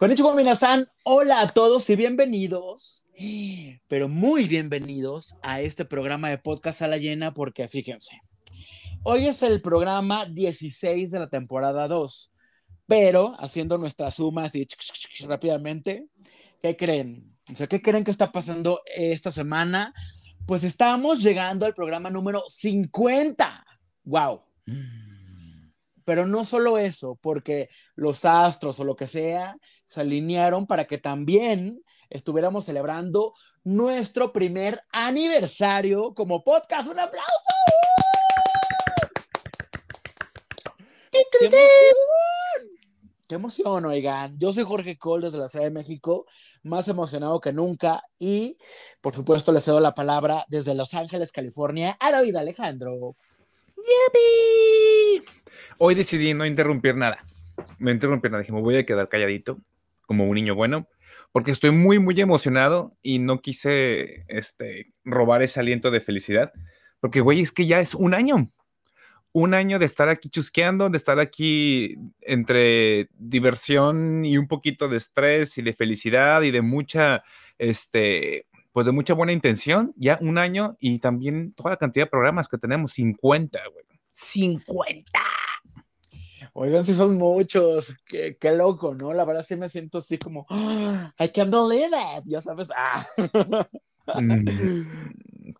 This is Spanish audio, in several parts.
Konnichiwa minasan, hola a todos y bienvenidos, pero muy bienvenidos a este programa de podcast a la llena porque fíjense, hoy es el programa 16 de la temporada 2, pero haciendo nuestras sumas y rápidamente, ¿qué creen? O sea, ¿qué creen que está pasando esta semana? Pues estamos llegando al programa número 50. ¡Wow! Pero no solo eso, porque los astros o lo que sea se alinearon para que también estuviéramos celebrando nuestro primer aniversario como podcast. ¡Un aplauso! ¡Qué emoción! ¡Qué emoción, oigan! Yo soy Jorge Cole desde la Ciudad de México, más emocionado que nunca y, por supuesto, le cedo la palabra desde Los Ángeles, California, a David Alejandro. ¡Yipi! Hoy decidí no interrumpir nada. Me interrumpí nada, dije, me voy a quedar calladito como un niño bueno, porque estoy muy, muy emocionado y no quise este, robar ese aliento de felicidad, porque, güey, es que ya es un año. Un año de estar aquí chusqueando, de estar aquí entre diversión y un poquito de estrés y de felicidad y de mucha, este, pues de mucha buena intención, ya un año y también toda la cantidad de programas que tenemos, 50, güey. 50. Oigan, si son muchos, qué, qué, loco, ¿no? La verdad sí me siento así como, oh, I can't believe it, ya sabes. Ah. Mm,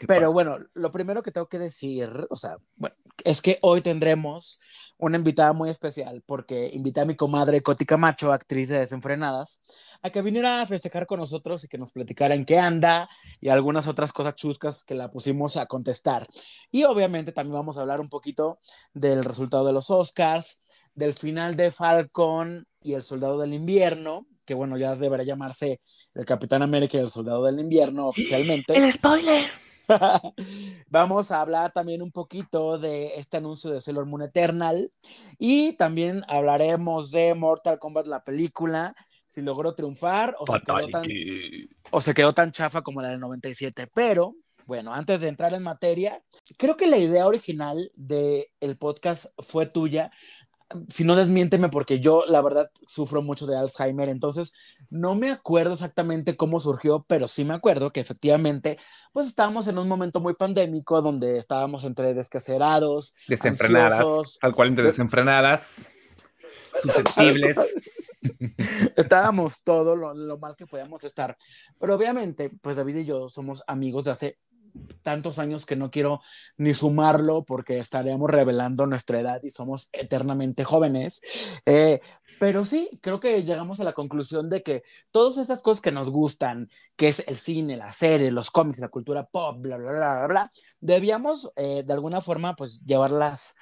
Pero bueno, lo primero que tengo que decir, o sea, bueno, es que hoy tendremos una invitada muy especial porque invité a mi comadre Coti Camacho, actriz de Desenfrenadas, a que viniera a festejar con nosotros y que nos platicara en qué anda y algunas otras cosas chuscas que la pusimos a contestar. Y obviamente también vamos a hablar un poquito del resultado de los Oscars, del final de Falcon y el Soldado del Invierno, que bueno, ya deberá llamarse el Capitán América y el Soldado del Invierno oficialmente. El spoiler. Vamos a hablar también un poquito de este anuncio de Sailor Moon Eternal y también hablaremos de Mortal Kombat, la película, si logró triunfar o se, quedó tan, o se quedó tan chafa como la del 97. Pero bueno, antes de entrar en materia, creo que la idea original del el podcast fue tuya, si no desmiénteme porque yo la verdad sufro mucho de Alzheimer, entonces no me acuerdo exactamente cómo surgió, pero sí me acuerdo que efectivamente pues estábamos en un momento muy pandémico donde estábamos entre descacerados, desenfrenadas, al cual entre desenfrenadas, susceptibles. estábamos todo lo, lo mal que podíamos estar, pero obviamente pues David y yo somos amigos de hace tantos años que no quiero ni sumarlo porque estaríamos revelando nuestra edad y somos eternamente jóvenes. Eh, pero sí, creo que llegamos a la conclusión de que todas estas cosas que nos gustan, que es el cine, la serie, los cómics, la cultura pop, bla, bla, bla, bla, bla debíamos eh, de alguna forma pues llevarlas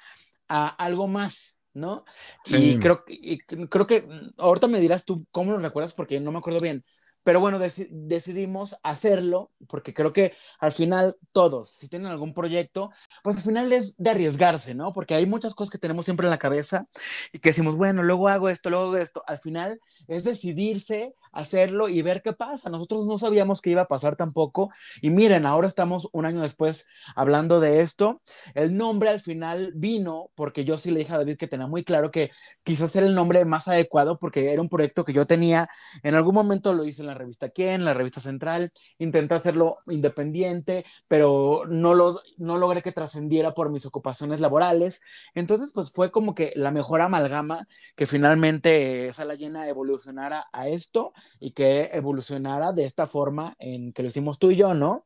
a algo más, ¿no? Sí. Y creo, y creo que ahorita me dirás tú cómo lo recuerdas porque no me acuerdo bien, pero bueno, dec decidimos hacerlo porque creo que al final todos, si tienen algún proyecto, pues al final es de arriesgarse, ¿no? Porque hay muchas cosas que tenemos siempre en la cabeza y que decimos, bueno, luego hago esto, luego hago esto. Al final es decidirse hacerlo y ver qué pasa. Nosotros no sabíamos qué iba a pasar tampoco. Y miren, ahora estamos un año después hablando de esto. El nombre al final vino porque yo sí le dije a David que tenía muy claro que quizás era el nombre más adecuado porque era un proyecto que yo tenía. En algún momento lo hice en la revista Quién, la revista Central. Intenté hacerlo independiente, pero no, lo, no logré que trascendiera por mis ocupaciones laborales. Entonces, pues fue como que la mejor amalgama que finalmente esa la llena evolucionara a esto y que evolucionara de esta forma en que lo hicimos tú y yo, ¿no?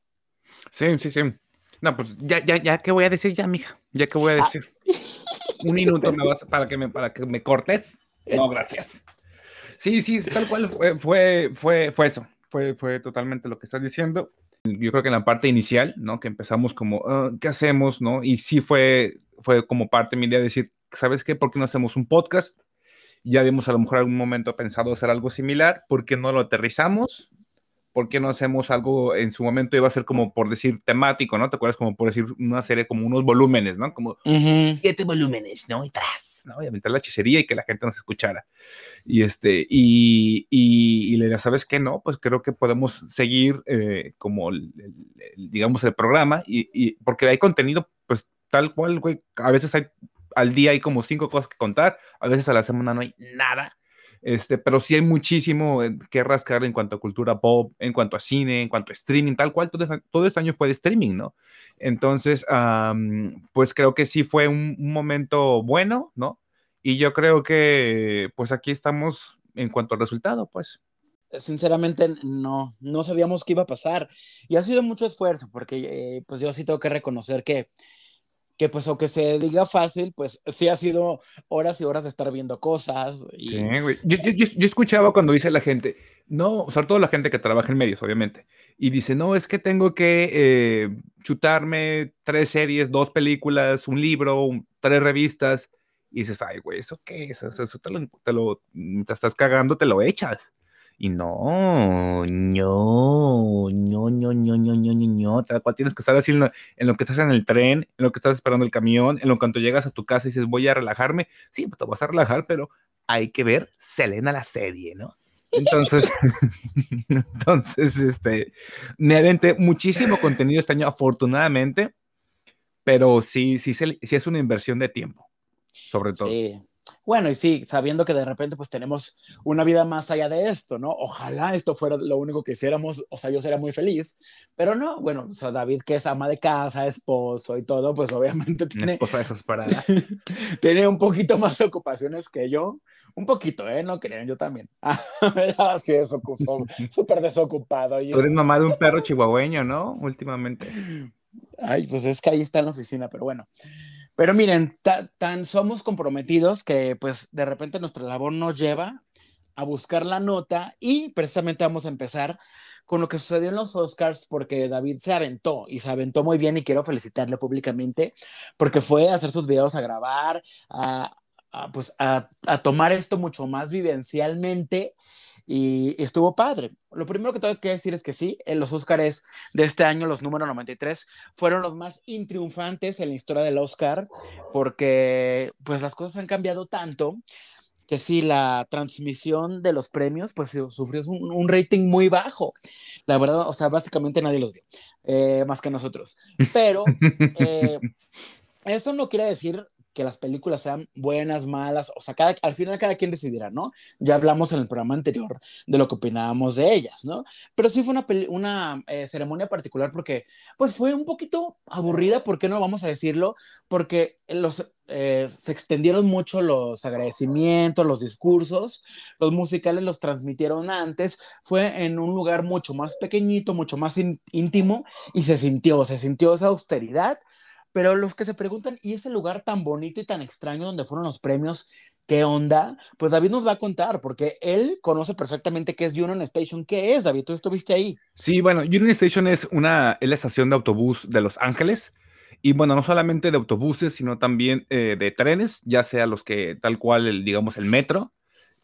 Sí, sí, sí. No, pues ya, ya, ya, ¿qué voy a decir ya, mija? ¿Ya qué voy a decir? Ah. Un minuto me vas para que me, para que me cortes. No, gracias. Sí, sí, tal cual fue, fue, fue, fue eso. Fue, fue totalmente lo que estás diciendo. Yo creo que en la parte inicial, ¿no? Que empezamos como, uh, ¿qué hacemos, no? Y sí fue, fue como parte de mi idea de decir, ¿sabes qué? ¿Por qué no hacemos un podcast? Ya habíamos a lo mejor algún momento pensado hacer algo similar, ¿por qué no lo aterrizamos? ¿Por qué no hacemos algo en su momento iba a ser como por decir temático, ¿no? ¿Te acuerdas? Como por decir una serie, como unos volúmenes, ¿no? Como siete volúmenes, ¿no? Y tras, ¿no? Y aventar la hechicería y que la gente nos escuchara. Y este, y, y, le ¿sabes qué? No, pues creo que podemos seguir eh, como, el, el, digamos, el programa y, y porque hay contenido, pues tal cual, güey, a veces hay al día hay como cinco cosas que contar, a veces a la semana no hay nada. Este, pero sí hay muchísimo eh, que rascar en cuanto a cultura pop, en cuanto a cine, en cuanto a streaming, tal cual, todo, todo este año fue de streaming, ¿no? Entonces, pues creo que sí fue un, momento bueno, ¿no? Y yo creo que, pues aquí estamos en cuanto al resultado, pues sinceramente no, no sabíamos qué iba a pasar. Y ha sido mucho esfuerzo, porque eh, pues yo sí tengo que reconocer que que pues aunque se diga fácil, pues sí ha sido horas y horas de estar viendo cosas. Y... Sí, güey. Yo, yo, yo, escuchaba cuando dice la gente, no, sobre todo la gente que trabaja en medios, obviamente, y dice, no, es que tengo que eh, chutarme tres series, dos películas, un libro, tres revistas, y dices, ay, güey, ¿eso qué es? Eso, te, lo, te, lo, te estás cagando, te lo echas. Y no, no, no, no, no, no, no, no, tal cual tienes que estar así en lo, que estás en el tren, en lo que estás esperando el camión, en lo cuanto llegas a tu casa y dices, voy a relajarme. Sí, pues te vas a relajar, pero hay que ver Selena la serie, ¿no? Entonces, entonces, este, me aventé muchísimo contenido este año, afortunadamente, pero sí, sí, sí es una inversión de tiempo, sobre todo. Sí. Bueno, y sí, sabiendo que de repente pues tenemos una vida más allá de esto, ¿no? Ojalá esto fuera lo único que hiciéramos, o sea, yo sería muy feliz, pero no, bueno, o sea, David que es ama de casa, esposo y todo, pues obviamente tiene... tiene un poquito más ocupaciones que yo, un poquito, ¿eh? No crean, yo también. Así es, súper desocupado. Tú eres mamá de un perro chihuahueño, ¿no? Últimamente. Ay, pues es que ahí está en la oficina, pero bueno. Pero miren, tan somos comprometidos que pues de repente nuestra labor nos lleva a buscar la nota y precisamente vamos a empezar con lo que sucedió en los Oscars porque David se aventó y se aventó muy bien y quiero felicitarle públicamente porque fue a hacer sus videos, a grabar, a, pues a, a tomar esto mucho más vivencialmente y, estuvo padre. Lo primero que tengo que decir es que sí, en los Oscars de este año, los números 93, fueron los más intriunfantes en la historia del Oscar, porque pues las cosas han cambiado tanto que sí, la transmisión de los premios, pues sufrió un, rating muy bajo. La verdad, o sea, básicamente nadie los vio, eh, más que nosotros. Pero eh, eso no quiere decir que las películas sean buenas, malas, o sea, al final cada quien decidirá, ¿no? Ya hablamos en el programa anterior de lo que opinábamos de ellas, ¿no? Pero sí fue una, una eh, ceremonia particular porque, pues fue un poquito aburrida, ¿por qué no vamos a decirlo? Porque los, eh, se extendieron mucho los agradecimientos, los discursos, los musicales los transmitieron antes, fue en un lugar mucho más pequeñito, mucho más íntimo y se sintió, se sintió esa austeridad pero los que se preguntan, ¿y ese lugar tan bonito y tan extraño donde fueron los premios? ¿Qué onda? Pues David nos va a contar, porque él conoce perfectamente qué es Union Station. ¿Qué es, David? ¿Tú estuviste ahí? Sí, bueno, Union Station es, una, es la estación de autobús de Los Ángeles. Y bueno, no solamente de autobuses, sino también eh, de trenes, ya sea los que tal cual, el, digamos, el metro,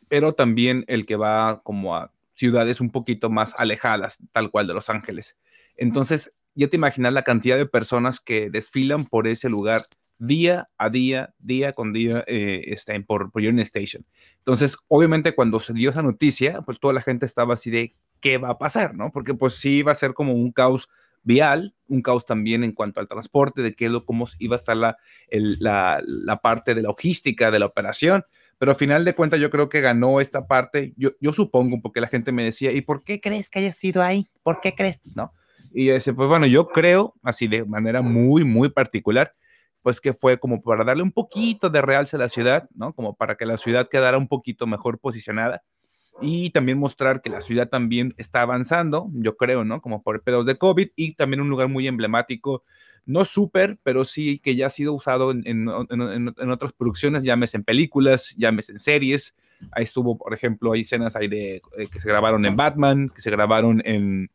pero también el que va como a ciudades un poquito más alejadas, tal cual de Los Ángeles. Entonces, ya te imaginas la cantidad de personas que desfilan por ese lugar día a día, día con día, eh, está por, por Union Station. Entonces, obviamente, cuando se dio esa noticia, pues toda la gente estaba así de, ¿qué va a pasar? ¿no? Porque pues sí iba a ser como un caos vial, un caos también en cuanto al transporte, de qué cómo iba a estar la, la, la, parte de logística de la operación. Pero al final de cuentas yo creo que ganó esta parte, yo, yo supongo, porque la gente me decía, ¿y por qué crees que haya sido ahí? ¿Por qué crees? ¿No? Y ese, pues bueno, yo creo, así de manera muy, muy particular, pues que fue como para darle un poquito de realce a la ciudad, ¿no? Como para que la ciudad quedara un poquito mejor posicionada y también mostrar que la ciudad también está avanzando, yo creo, ¿no? Como por pedos de COVID y también un lugar muy emblemático, no súper, pero sí que ya ha sido usado en, en, en, otras producciones, llames en películas, llames en series. Ahí estuvo, por ejemplo, hay escenas ahí de, eh, que se grabaron en Batman, que se grabaron en,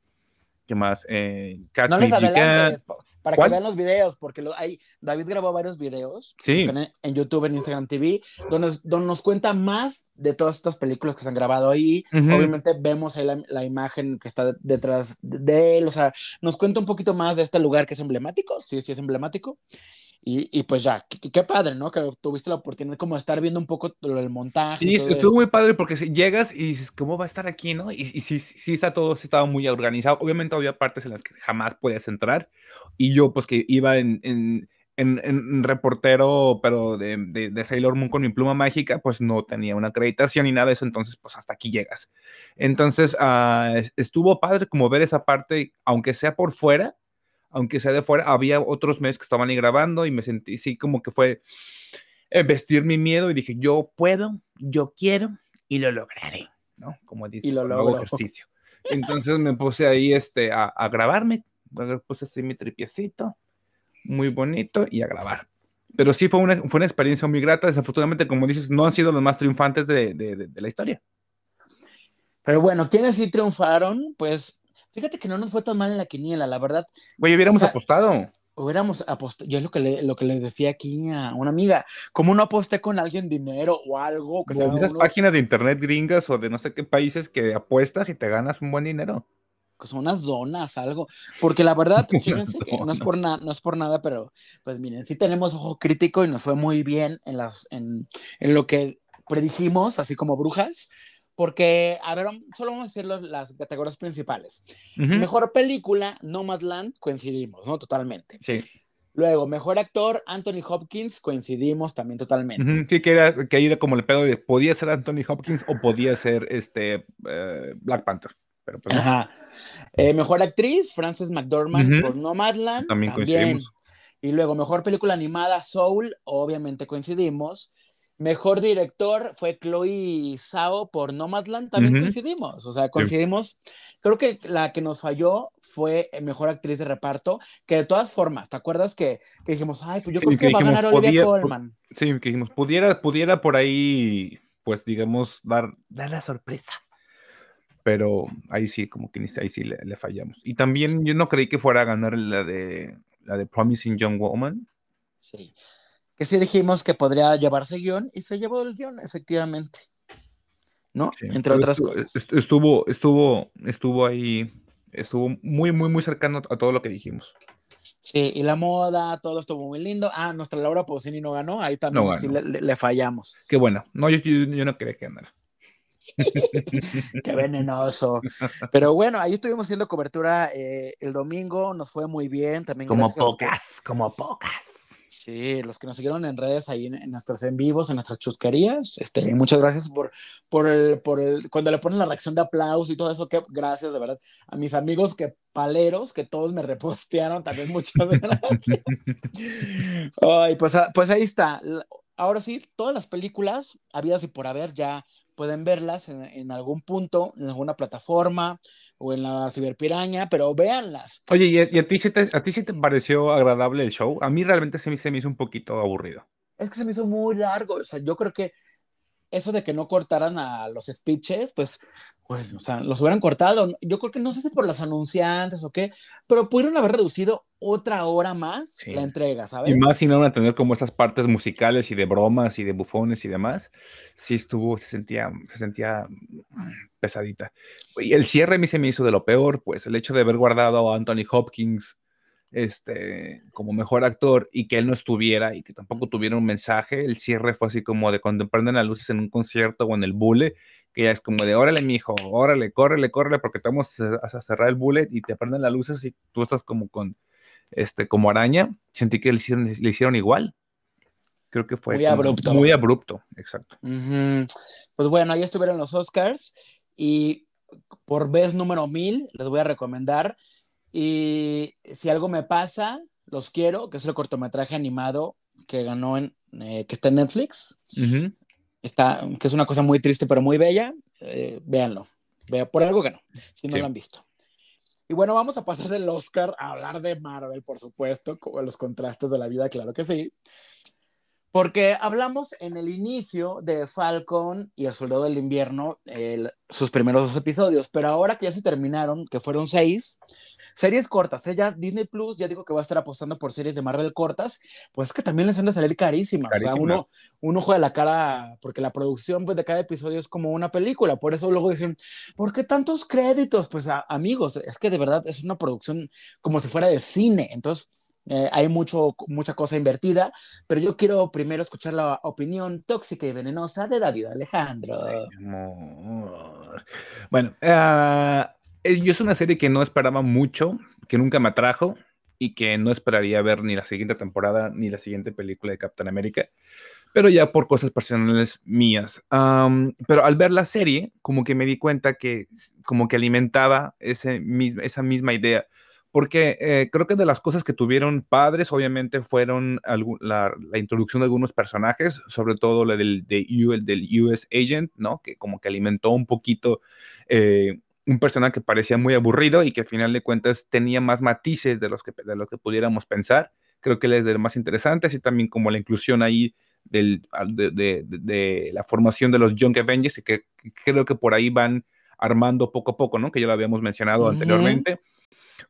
¿Qué más? Eh, Catch no les adelantes, para que vean los videos, porque lo, hay, David grabó varios videos sí. en, YouTube, en Instagram TV, donde, donde, nos cuenta más de todas estas películas que se han grabado ahí. Obviamente vemos ahí la, la, imagen que está detrás de él, o sea, nos cuenta un poquito más de este lugar que es emblemático, sí, sí es emblemático. Y, pues ya, qué, padre, ¿no? Que tuviste la oportunidad como de estar viendo un poco el montaje. Sí, estuvo muy padre porque llegas y dices, ¿cómo va a estar aquí, no? Y, sí, sí está todo, sí estaba muy organizado. Obviamente había partes en las que jamás podías entrar. Y yo, pues que iba en, en, en, reportero, pero de, de, Sailor Moon con mi pluma mágica, pues no tenía una acreditación ni nada de eso, entonces pues hasta aquí llegas. Entonces uh, estuvo padre como ver esa parte, aunque sea por fuera, aunque sea de fuera, había otros meses que estaban ahí grabando y me sentí sí como que fue vestir mi miedo y dije, yo puedo, yo quiero y lo lograré, ¿no? Como dice, y lo logro. ejercicio. Entonces me puse ahí este, a, a grabarme, puse así mi tripiecito, muy bonito y a grabar. Pero sí fue una, fue una experiencia muy grata. Desafortunadamente, como dices, no han sido los más triunfantes de, de, de la historia. Pero bueno, ¿quiénes sí triunfaron? Pues fíjate que no nos fue tan mal en la quiniela, la verdad. Güey, hubiéramos apostado. Hubiéramos apostado. Yo es lo que, le, lo que les decía aquí a una amiga. Como no aposté con alguien dinero o algo. Que sea esas páginas de internet gringas o de no sé qué países que apuestas y te ganas un buen dinero son unas donas, algo. Porque la verdad, fíjense que no es por nada, no es por nada, pero pues miren, sí tenemos ojo crítico y nos fue muy bien en las, en, en lo que predijimos, así como brujas. Porque, a ver, solo vamos a decir las categorías principales. Mejor película, Nomadland, coincidimos, ¿no? Totalmente. Sí. Luego, mejor actor, Anthony Hopkins, coincidimos también totalmente. Sí, que era, que era como el pedo de podía ser Anthony Hopkins o podía ser este eh, Black Panther. Pero pues, Ajá. Eh, mejor actriz, Frances McDormand por Nomadland. También, coincidimos. Y luego, mejor película animada, Soul, obviamente coincidimos. Mejor director fue Chloe Zhao por Nomadland, también coincidimos. O sea, coincidimos. Creo que la que nos falló fue mejor actriz de reparto, que de todas formas, ¿te acuerdas que, dijimos, ay, pues yo creo que, va a ganar Olivia Colman? Sí, que dijimos, pudiera, pudiera por ahí, pues digamos, dar, dar la sorpresa pero ahí sí, como que ahí sí le, fallamos. Y también yo no creí que fuera a ganar la de, la de Promising Young Woman. Sí, que sí dijimos que podría llevarse guion y se llevó el guion, efectivamente. ¿No? Entre otras cosas. Estuvo, estuvo, estuvo ahí, estuvo muy, muy, muy cercano a todo lo que dijimos. Sí, y la moda, todo estuvo muy lindo. Ah, nuestra Laura Pausini no ganó, ahí también sí le, fallamos. Qué bueno. No, yo, yo no quería que ganara. Qué venenoso. Pero bueno, ahí estuvimos haciendo cobertura eh, el domingo, nos fue muy bien. También como pocas, como pocas. Sí, los que nos siguieron en redes ahí en, nuestros en vivos, en nuestras chusquerías, este, muchas gracias por, por, el, por el, cuando le ponen la reacción de aplauso y todo eso, que gracias de verdad. A mis amigos que paleros, que todos me repostearon, también muchas gracias. Ay, pues, ah, pues ahí está. Ahora sí, todas las películas, habidas y por haber, ya pueden verlas en, algún punto, en alguna plataforma o en la ciberpiraña, pero véanlas. Oye, ¿y, a, ti sí te, a ti sí te pareció agradable el show? A mí realmente se me, se me hizo un poquito aburrido. Es que se me hizo muy largo, o sea, yo creo que eso de que no cortaran a los speeches, pues bueno, o sea, los hubieran cortado. Yo creo que no sé si por las anunciantes o qué, pero pudieron haber reducido otra hora más la entrega, ¿sabes? Y más si no van a tener como estas partes musicales y de bromas y de bufones y demás. Sí estuvo, se sentía, se sentía pesadita. Y el cierre a mí se me hizo de lo peor, pues el hecho de haber guardado a Anthony Hopkins este, como mejor actor y que él no estuviera y que tampoco tuviera un mensaje, el cierre fue así como de cuando prenden las luces en un concierto o en el bule, que ya es como de órale, mijo, órale, córrele, córrele, porque te vamos a cerrar el bullet y te prenden las luces y tú estás como con, este, como araña. Sentí que le hicieron, le hicieron igual. Creo que fue muy abrupto. Muy abrupto, exacto. Pues bueno, ahí estuvieron los Oscars y por vez número mil les voy a recomendar y si algo me pasa, los quiero, que es el cortometraje animado que ganó en, eh, que está en Netflix. está, que es una cosa muy triste pero muy bella. Eh, véanlo. Vea, por algo que no, si no lo han visto. Y bueno, vamos a pasar del Oscar a hablar de Marvel, por supuesto, como los contrastes de la vida, claro que sí. Porque hablamos en el inicio de Falcon y El Soldado del Invierno, sus primeros dos episodios, pero ahora que ya se terminaron, que fueron seis, Series cortas, ella, ¿eh? Disney Plus ya dijo que va a estar apostando por series de Marvel cortas, pues es que también les han de salir carísimas. O sea, uno, un ojo de la cara, porque la producción pues, de cada episodio es como una película. Por eso luego dicen, ¿por qué tantos créditos? Pues amigos, es que de verdad es una producción como si fuera de cine. Entonces, eh, hay mucho, mucha cosa invertida, pero yo quiero primero escuchar la opinión tóxica y venenosa de David Alejandro. bueno, uh, yo es una serie que no esperaba mucho, que nunca me atrajo. y que no esperaría ver ni la siguiente temporada ni la siguiente película de Captain América, pero ya por cosas personales mías. pero al ver la serie, como que me di cuenta que como que alimentaba ese, esa misma idea porque eh, creo que de las cosas que tuvieron padres, obviamente, fueron la, introducción de algunos personajes, sobre todo la del, de, del US Agent, ¿no? Que como que alimentó un poquito eh, un personaje que parecía muy aburrido y que al final de cuentas tenía más matices de los que, de lo que pudiéramos pensar. Creo que él es de los más interesantes y también como la inclusión ahí del, de, de, la formación de los Young Avengers y que, creo que por ahí van armando poco a poco, ¿no? Que ya lo habíamos mencionado anteriormente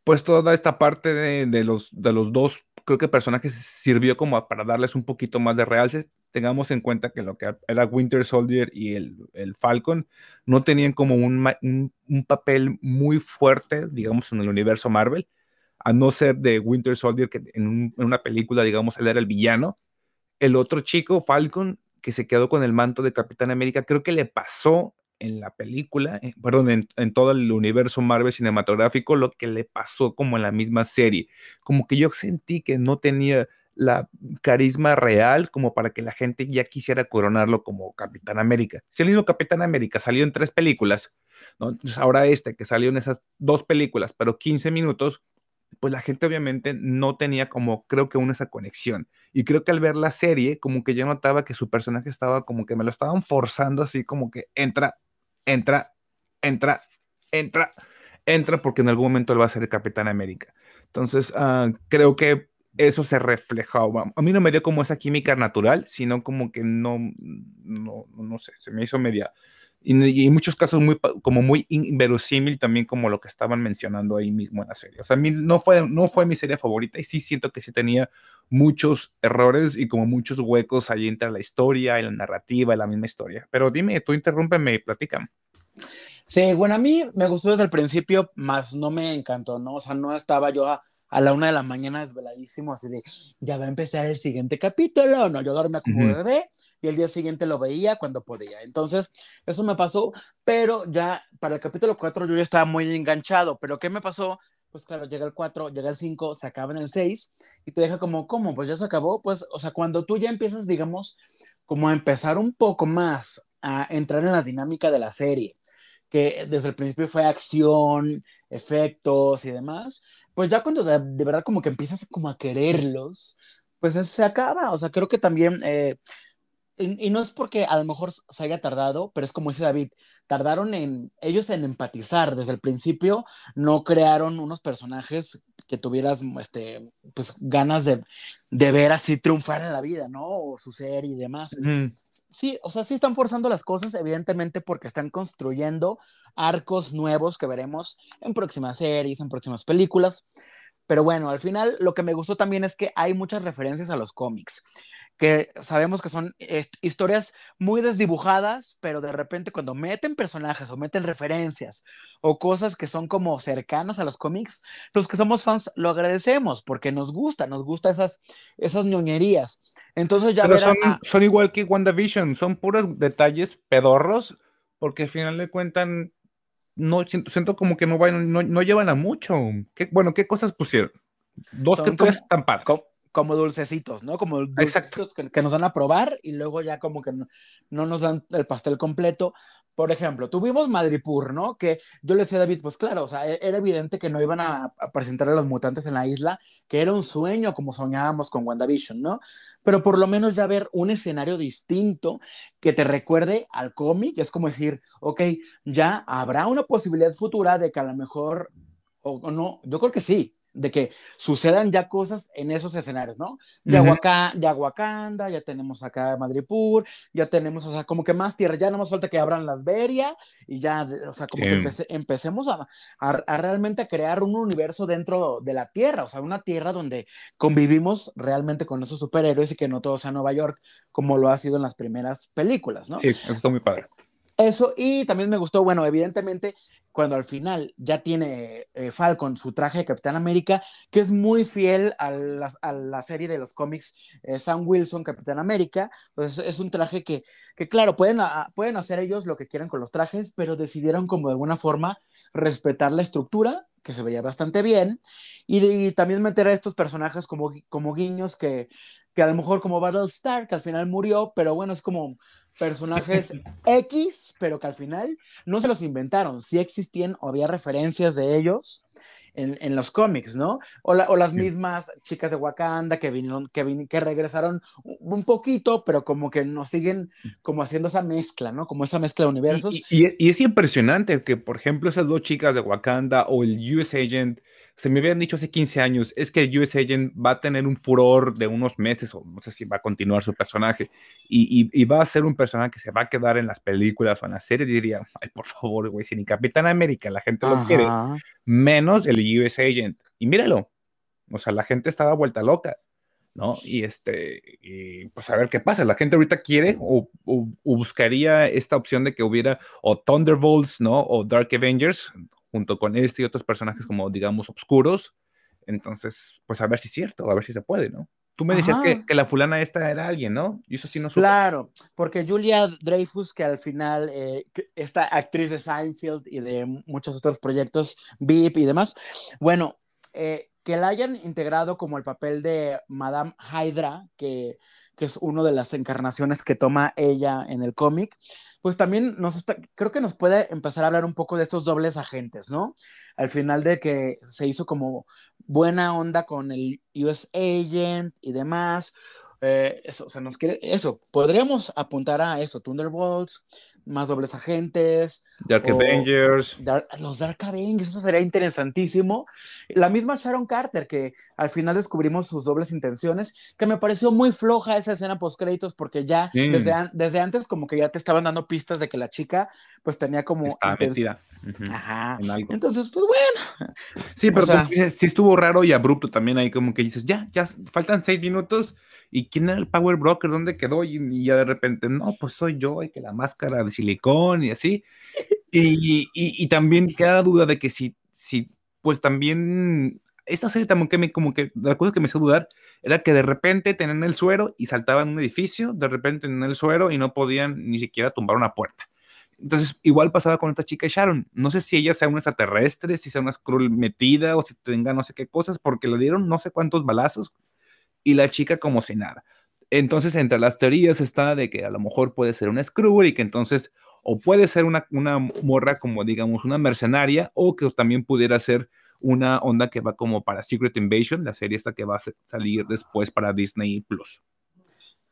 pues toda esta parte de, los, de los dos, creo que personajes sirvió como para darles un poquito más de realce. Tengamos en cuenta que lo que era Winter Soldier y el, el Falcon no tenían como un, un, papel muy fuerte, digamos, en el universo Marvel, a no ser de Winter Soldier, que en, una película, digamos, él era el villano. El otro chico, Falcon, que se quedó con el manto de Capitán América, creo que le pasó en la película, eh, perdón, en, todo el universo Marvel cinematográfico, lo que le pasó como en la misma serie. Como que yo sentí que no tenía la carisma real como para que la gente ya quisiera coronarlo como Capitán América. Si el mismo Capitán América salió en tres películas, ahora este que salió en esas dos películas, pero 15 minutos, pues la gente obviamente no tenía como creo que una esa conexión. Y creo que al ver la serie, como que yo notaba que su personaje estaba como que me lo estaban forzando así como que entra, entra, entra, entra, entra, porque en algún momento él va a ser Capitán América. Entonces, ah, creo que eso se reflejaba. A mí no me dio como esa química natural, sino como que no, no, no sé, se me hizo media. Y, en muchos casos muy, como muy inverosímil también como lo que estaban mencionando ahí mismo en la serie. O sea, a mí no fue, no fue mi serie favorita y sí siento que sí tenía muchos errores y como muchos huecos ahí entre la historia la narrativa la misma historia. Pero dime, tú interrúmpeme y platica. Sí, bueno, a mí me gustó desde el principio, más no me encantó, ¿no? O sea, no estaba yo a, la una de la mañana desveladísimo, así de, ya va a empezar el siguiente capítulo, ¿no? Yo dormía como bebé y el día siguiente lo veía cuando podía. Entonces, eso me pasó, pero ya para el capítulo 4 yo ya estaba muy enganchado, pero ¿qué me pasó? pues claro, llega el 4, llega el 5, se acaba en el 6 y te deja como, ¿cómo? Pues ya se acabó, pues, o sea, cuando tú ya empiezas, digamos, como a empezar un poco más a entrar en la dinámica de la serie, que desde el principio fue acción, efectos y demás, pues ya cuando de, verdad como que empiezas como a quererlos, pues se acaba, o sea, creo que también... Eh, y, no es porque a lo mejor se haya tardado, pero es como dice David, tardaron en ellos en empatizar desde el principio, no crearon unos personajes que tuvieras este, pues, ganas de, de ver así triunfar en la vida, ¿no? O su ser y demás. Sí, o sea, sí están forzando las cosas, evidentemente, porque están construyendo arcos nuevos que veremos en próximas series, en próximas películas. Pero bueno, al final lo que me gustó también es que hay muchas referencias a los cómics que sabemos que son historias muy desdibujadas, pero de repente cuando meten personajes o meten referencias o cosas que son como cercanas a los cómics, los que somos fans lo agradecemos porque nos gusta, nos gusta esas, esas ñoñerías. Entonces ya son, son, igual que WandaVision, son puros detalles pedorros porque al final de cuentan no siento, como que no, van, no, llevan a mucho. ¿Qué, bueno, ¿qué cosas pusieron? Dos que tres como dulcecitos, ¿no? Como dulcecitos que, nos dan a probar y luego ya como que no, nos dan el pastel completo. Por ejemplo, tuvimos Madripur, ¿no? Que yo le decía a David, pues claro, o sea, e-, era evidente que no iban a, presentar a los mutantes en la isla, que era un sueño como soñábamos con WandaVision, ¿no? Pero por lo menos ya ver un escenario distinto que te recuerde al cómic, es como decir, ok, ya habrá una posibilidad futura de que a lo mejor, o no, yo creo que sí, de que sucedan ya cosas en esos escenarios, ¿no? Ya, Wakanda, ya tenemos acá Madripur, ya tenemos, o sea, como que más tierra, ya no más falta que abran las Beria y ya, o sea, como que empecemos a, a, realmente a crear un universo dentro de la tierra, o sea, una tierra donde convivimos realmente con esos superhéroes y que no todo sea Nueva York como lo ha sido en las primeras películas, ¿no? Sí, eso está muy padre. Eso, y también me gustó, bueno, evidentemente, cuando al final ya tiene eh, Falcon su traje de Capitán América, que es muy fiel a la, serie de los cómics eh, Sam Wilson, Capitán América, pues es un traje que, que claro, pueden, pueden hacer ellos lo que quieran con los trajes, pero decidieron como de alguna forma respetar la estructura que se veía bastante bien, y, también meter a estos personajes como, como guiños que, que a lo mejor como Battlestar, que al final murió, pero bueno, es como personajes X, pero que al final no se los inventaron, sí existían o había referencias de ellos, en, los cómics, ¿no? O, las mismas chicas de Wakanda que vinieron, que, que regresaron un poquito, pero como que nos siguen como haciendo esa mezcla, ¿no? Como esa mezcla de universos. Y, es impresionante que, por ejemplo, esas dos chicas de Wakanda o el US Agent, se me habían dicho hace 15 años, es que el US Agent va a tener un furor de unos meses, o no sé si va a continuar su personaje, y, va a ser un personaje que se va a quedar en las películas o en las series, diría, ay, por favor, güey, si ni Capitán América la gente lo quiere, menos el US Agent. Y míralo, o sea, la gente estaba vuelta loca, ¿no? Y este, pues a ver qué pasa. La gente ahorita quiere o, buscaría esta opción de que hubiera o Thunderbolts, ¿no? O Dark Avengers, junto con este y otros personajes como, digamos, oscuros. Entonces, pues a ver si es cierto, a ver si se puede, ¿no? Tú me decías que, que, la fulana esta era alguien, ¿no? Y eso sí no Claro, porque Julia Dreyfus, que al final, eh, esta actriz de Seinfeld y de muchos otros proyectos, VIP y demás, bueno, eh, que la hayan integrado como el papel de Madame Hydra, que, que es una de las encarnaciones que toma ella en el cómic, pues también nos está, creo que nos puede empezar a hablar un poco de estos dobles agentes, ¿no? Al final de que se hizo como buena onda con el US Agent y demás. Eh, eso, o sea, nos quiere, eso, podríamos apuntar a eso, Thunderbolts, más dobles agentes. Dark Avengers. los Dark Avengers, eso sería interesantísimo. La misma Sharon Carter, que al final descubrimos sus dobles intenciones, que me pareció muy floja esa escena post créditos, porque ya desde, desde antes como que ya te estaban dando pistas de que la chica pues tenía como... metida. Ajá. Entonces, pues bueno. Sí, pero sí estuvo raro y abrupto también ahí como que dices, ya, ya, faltan seis minutos ¿y quién era el Power Broker? ¿Dónde quedó? Y, ya de repente, no, pues soy yo, y que la máscara de silicón y así. Y, y, también queda duda de que si, si, pues también, esta serie también que me, como que, la cosa que me hizo dudar, era que de repente tenían el suero y saltaban un edificio, de repente tenían el suero y no podían ni siquiera tumbar una puerta. Entonces, igual pasaba con esta chica Sharon. No sé si ella sea una extraterrestre, si sea una Skrull metida o si tenga no sé qué cosas, porque le dieron no sé cuántos balazos, y la chica como si nada. Entonces, entre las teorías está de que a lo mejor puede ser una Skrull y que entonces, o puede ser una, una morra como, digamos, una mercenaria, o que también pudiera ser una onda que va como para Secret Invasion, la serie esta que va a salir después para Disney Plus.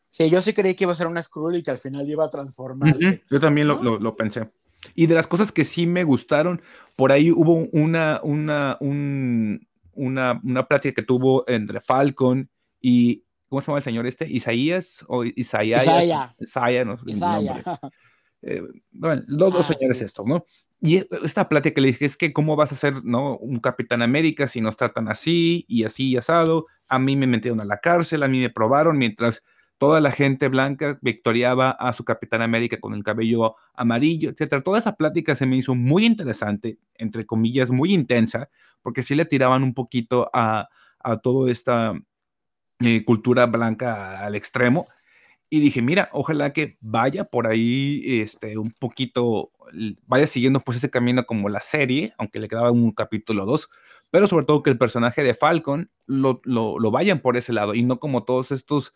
Sí, yo sí creí que iba a ser una Skrull y que al final iba a transformarse. Yo también lo, lo, pensé. Y de las cosas que sí me gustaron, por ahí hubo una, una, una, una plática que tuvo entre Falcon y ¿cómo se llama el señor este? Isaías o Isaías. Isaías. Isaías, no, Isaías. Eh, bueno, los dos ah, señores estos, ¿no? Y esta plática que le dije es que cómo vas a ser, ¿no? Un Capitán América si nos tratan así y así y asado. A mí me metieron a la cárcel, a mí me probaron mientras toda la gente blanca victoriaba a su Capitán América con el cabello amarillo, etcétera. Toda esa plática se me hizo muy interesante, entre comillas, muy intensa, porque sí le tiraban un poquito a, a toda esta eh, cultura blanca al extremo. Y dije, mira, ojalá que vaya por ahí este, un poquito, vaya siguiendo pues ese camino como la serie, aunque le quedaba un capítulo o dos, pero sobre todo que el personaje de Falcon lo, lo, vayan por ese lado y no como todos estos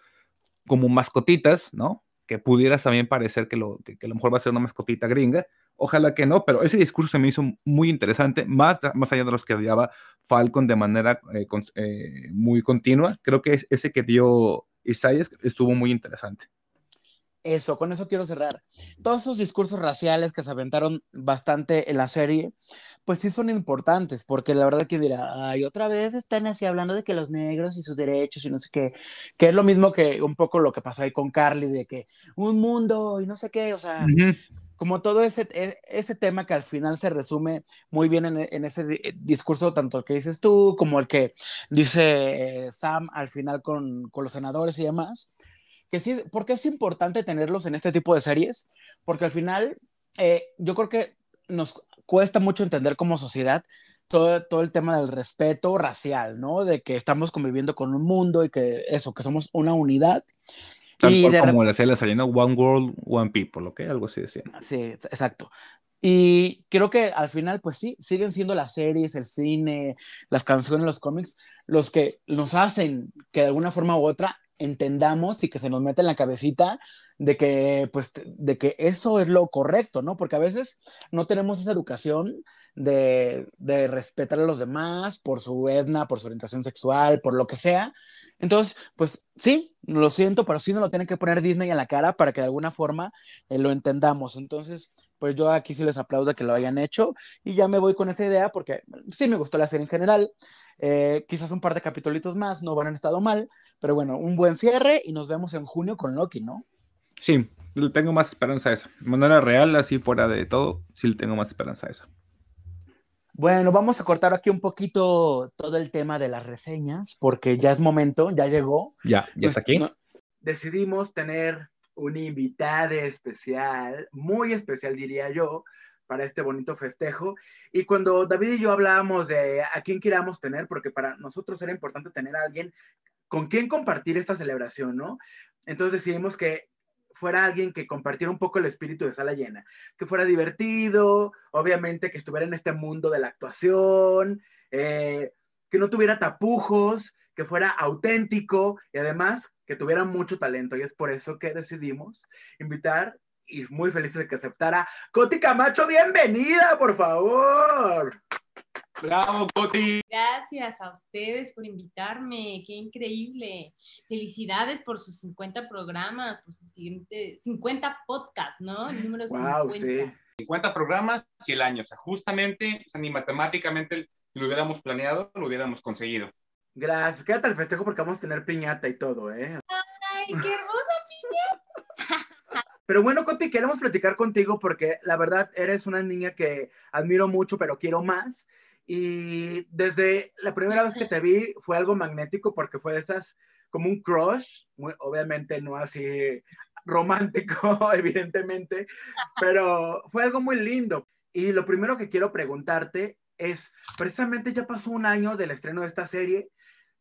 como mascotitas, ¿no? Que pudieras también parecer que, lo, que, a lo mejor va a ser una mascotita gringa. Ojalá que no, pero ese discurso se me hizo muy interesante, más, más allá de los que odiaba Falcon de manera eh, eh, muy continua. Creo que ese que dio Isaías estuvo muy interesante. Eso, con eso quiero cerrar. Todos esos discursos raciales que se aventaron bastante en la serie, pues sí son importantes, porque la verdad que dirá, ay, otra vez están así hablando de que los negros y sus derechos y no sé qué, que es lo mismo que un poco lo que pasó ahí con Carly, de que un mundo y no sé qué, o sea, como todo ese, e, ese tema que al final se resume muy bien en, ese discurso, tanto el que dices tú como el que dice Sam al final con, con, los senadores y demás, que sí, porque es importante tenerlos en este tipo de series, porque al final eh, yo creo que nos cuesta mucho entender como sociedad todo, todo el tema del respeto racial, ¿no? De que estamos conviviendo con un mundo y que eso, que somos una unidad Tal y como la serie saliendo One World, One People, ¿ok? Algo así decía. Sí, exacto. Y creo que al final, pues sí, siguen siendo las series, el cine, las canciones, los cómics, los que nos hacen que de alguna forma u otra entendamos y que se nos meta en la cabecita de que, pues, de que eso es lo correcto, ¿no? Porque a veces no tenemos esa educación de, de respetar a los demás por su etna, por su orientación sexual, por lo que sea. Entonces, pues sí, lo siento, pero sí nos lo tienen que poner Disney en la cara para que de alguna forma eh, lo entendamos. Entonces, pues yo aquí sí les aplaudo que lo hayan hecho y ya me voy con esa idea porque sí me gustó la serie en general. Eh, quizás un par de capítulos más no van a estado mal, pero bueno, un buen cierre y nos vemos en junio con Loki, ¿no? Sí, le tengo más esperanza a eso. De manera real, así fuera de todo, sí le tengo más esperanza a eso. Bueno, vamos a cortar aquí un poquito todo el tema de las reseñas, porque ya es momento, ya llegó. Ya, ya está aquí. decidimos tener un invitado especial, muy especial diría yo, para este bonito festejo. Y cuando David y yo hablábamos de a quién queríamos tener, porque para nosotros era importante tener a alguien con quien compartir esta celebración, ¿no? Entonces decidimos que fuera alguien que compartiera un poco el espíritu de sala llena, que fuera divertido, obviamente que estuviera en este mundo de la actuación, eh, que no tuviera tapujos, que fuera auténtico y además que tuviera mucho talento. Y es por eso que decidimos invitar y muy felices de que aceptara. Coti Camacho, bienvenida, por favor. Bravo, Coti. Gracias a ustedes por invitarme, qué increíble. Felicidades por sus 50 programas, por sus siguientes 50 podcasts, ¿no? El número wow, 50. Sí. 50 programas y el año, o sea, justamente, o sea, ni matemáticamente lo hubiéramos planeado, lo hubiéramos conseguido. Gracias, quédate al festejo porque vamos a tener piñata y todo, ¿eh? ¡Ay, qué hermosa piñata! Pero bueno, Coti, queremos platicar contigo porque la verdad eres una niña que admiro mucho, pero quiero más. Y desde la primera vez que te vi fue algo magnético porque fue de esas como un crush, obviamente no así romántico, evidentemente, pero fue algo muy lindo. Y lo primero que quiero preguntarte es, precisamente ya pasó un año del estreno de esta serie.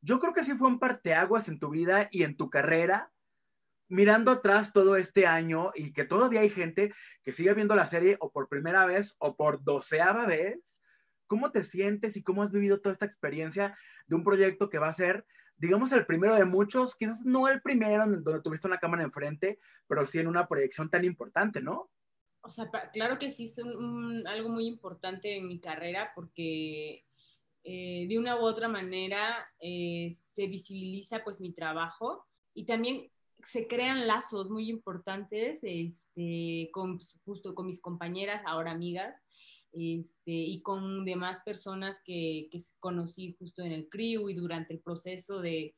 Yo creo que sí fue un parteaguas en tu vida y en tu carrera, mirando atrás todo este año y que todavía hay gente que sigue viendo la serie o por primera vez o por doceava vez, ¿cómo te sientes y cómo has vivido toda esta experiencia de un proyecto que va a ser, digamos, el primero de muchos, quizás no el primero donde tuviste una cámara enfrente, pero sí en una proyección tan importante, ¿no? O sea, claro que sí es algo muy importante en mi carrera porque eh, de una u otra manera eh, se visibiliza pues mi trabajo y también se crean lazos muy importantes este, con, justo con mis compañeras, ahora amigas, este, y con demás personas que, que, conocí justo en el CRIU y durante el proceso de,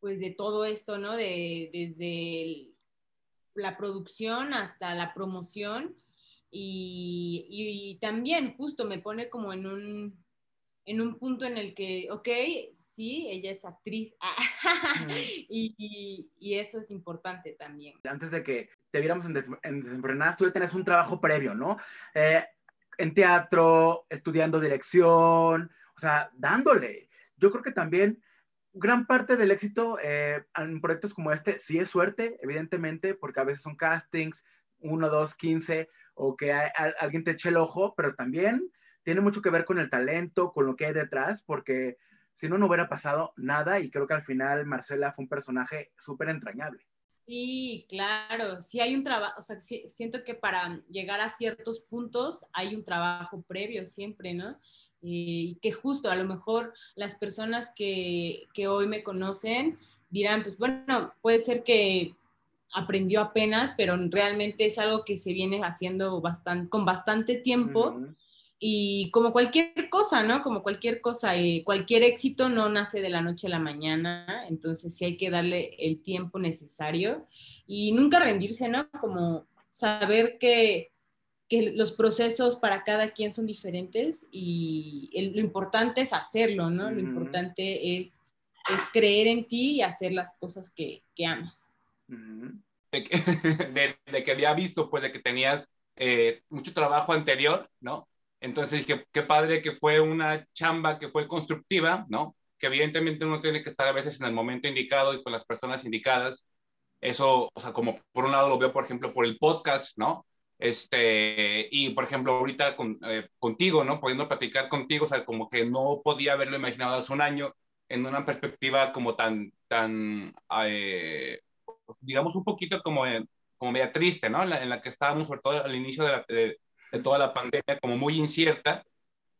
pues, de todo esto, ¿no? De, desde la producción hasta la promoción y, y, también justo me pone como en un, en un punto en el que, ok, sí, ella es actriz y, y, eso es importante también. Antes de que te viéramos en, en Desenfrenadas, tú ya tenías un trabajo previo, ¿no? Eh, en teatro, estudiando dirección, o sea, dándole. Yo creo que también gran parte del éxito eh, en proyectos como este sí es suerte, evidentemente, porque a veces son castings, uno, dos, quince, o que alguien te eche el ojo, pero también tiene mucho que ver con el talento, con lo que hay detrás, porque si no, no hubiera pasado nada y creo que al final Marcela fue un personaje súper entrañable. Sí, claro, sí hay un trabajo, o sea, siento que para llegar a ciertos puntos hay un trabajo previo siempre, ¿no? Y que justo a lo mejor las personas que, que hoy me conocen dirán, pues bueno, puede ser que aprendió apenas, pero realmente es algo que se viene haciendo bastante, con bastante tiempo. Y como cualquier cosa, ¿no? Como cualquier cosa, eh, cualquier éxito no nace de la noche a la mañana, entonces sí hay que darle el tiempo necesario y nunca rendirse, ¿no? Como saber que, que los procesos para cada quien son diferentes y lo importante es hacerlo, ¿no? Lo importante es, es, creer en ti y hacer las cosas que, que amas. de, que, de, que, había visto, pues, de que tenías eh, mucho trabajo anterior, ¿no? Entonces dije, qué padre que fue una chamba que fue constructiva, ¿no? Que evidentemente uno tiene que estar a veces en el momento indicado y con las personas indicadas. Eso, o sea, como por un lado lo veo, por ejemplo, por el podcast, ¿no? Este, y por ejemplo, ahorita con, eh, contigo, ¿no? Pudiendo platicar contigo, o sea, como que no podía haberlo imaginado hace un año en una perspectiva como tan, tan, eh, digamos, un poquito como, como media triste, ¿no? En la, en la, que estábamos, sobre todo al inicio de, la, de, de toda la pandemia, como muy incierta.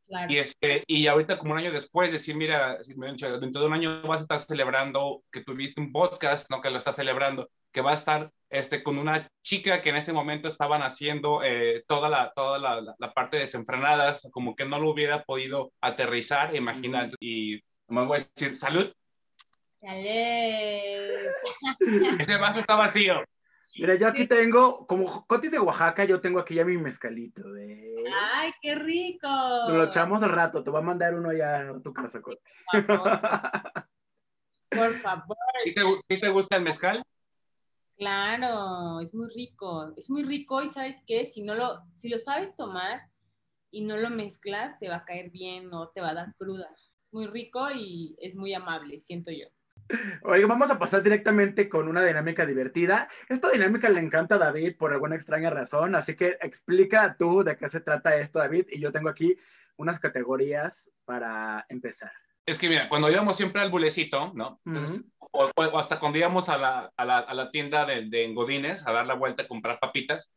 Claro. Y, este, y ahorita, como un año después, decir, mira, dentro de un año vas a estar celebrando que tuviste un podcast, ¿no? Que lo estás celebrando, que va a estar este, con una chica que en ese momento estaban haciendo eh, toda, la, toda la, la, parte de desenfrenadas, como que no lo hubiera podido aterrizar, imaginar. Y me voy a decir, salud. Salud. Ese vaso está vacío. Mira, yo aquí tengo, como Cotis de Oaxaca, yo tengo aquí ya mi mezcalito. ¿eh? ¡Ay, qué rico! Nos lo echamos al rato, te voy a mandar uno ya a tu casa, Cotis. Por favor. Por favor. ¿Y te, ¿y te gusta el mezcal? Claro, es muy rico, es muy rico y sabes qué, si no lo, si lo sabes tomar y no lo mezclas, te va a caer bien o te va a dar cruda. Muy rico y es muy amable, siento yo. Oye, vamos a pasar directamente con una dinámica divertida. Esta dinámica le encanta a David por alguna extraña razón, así que explica tú de qué se trata esto, David, y yo tengo aquí unas categorías para empezar. Es que mira, cuando íbamos siempre al bulecito, ¿no? Entonces, uh -huh. o, o, hasta cuando íbamos a la, a la, a la tienda de, de Godines a dar la vuelta a comprar papitas,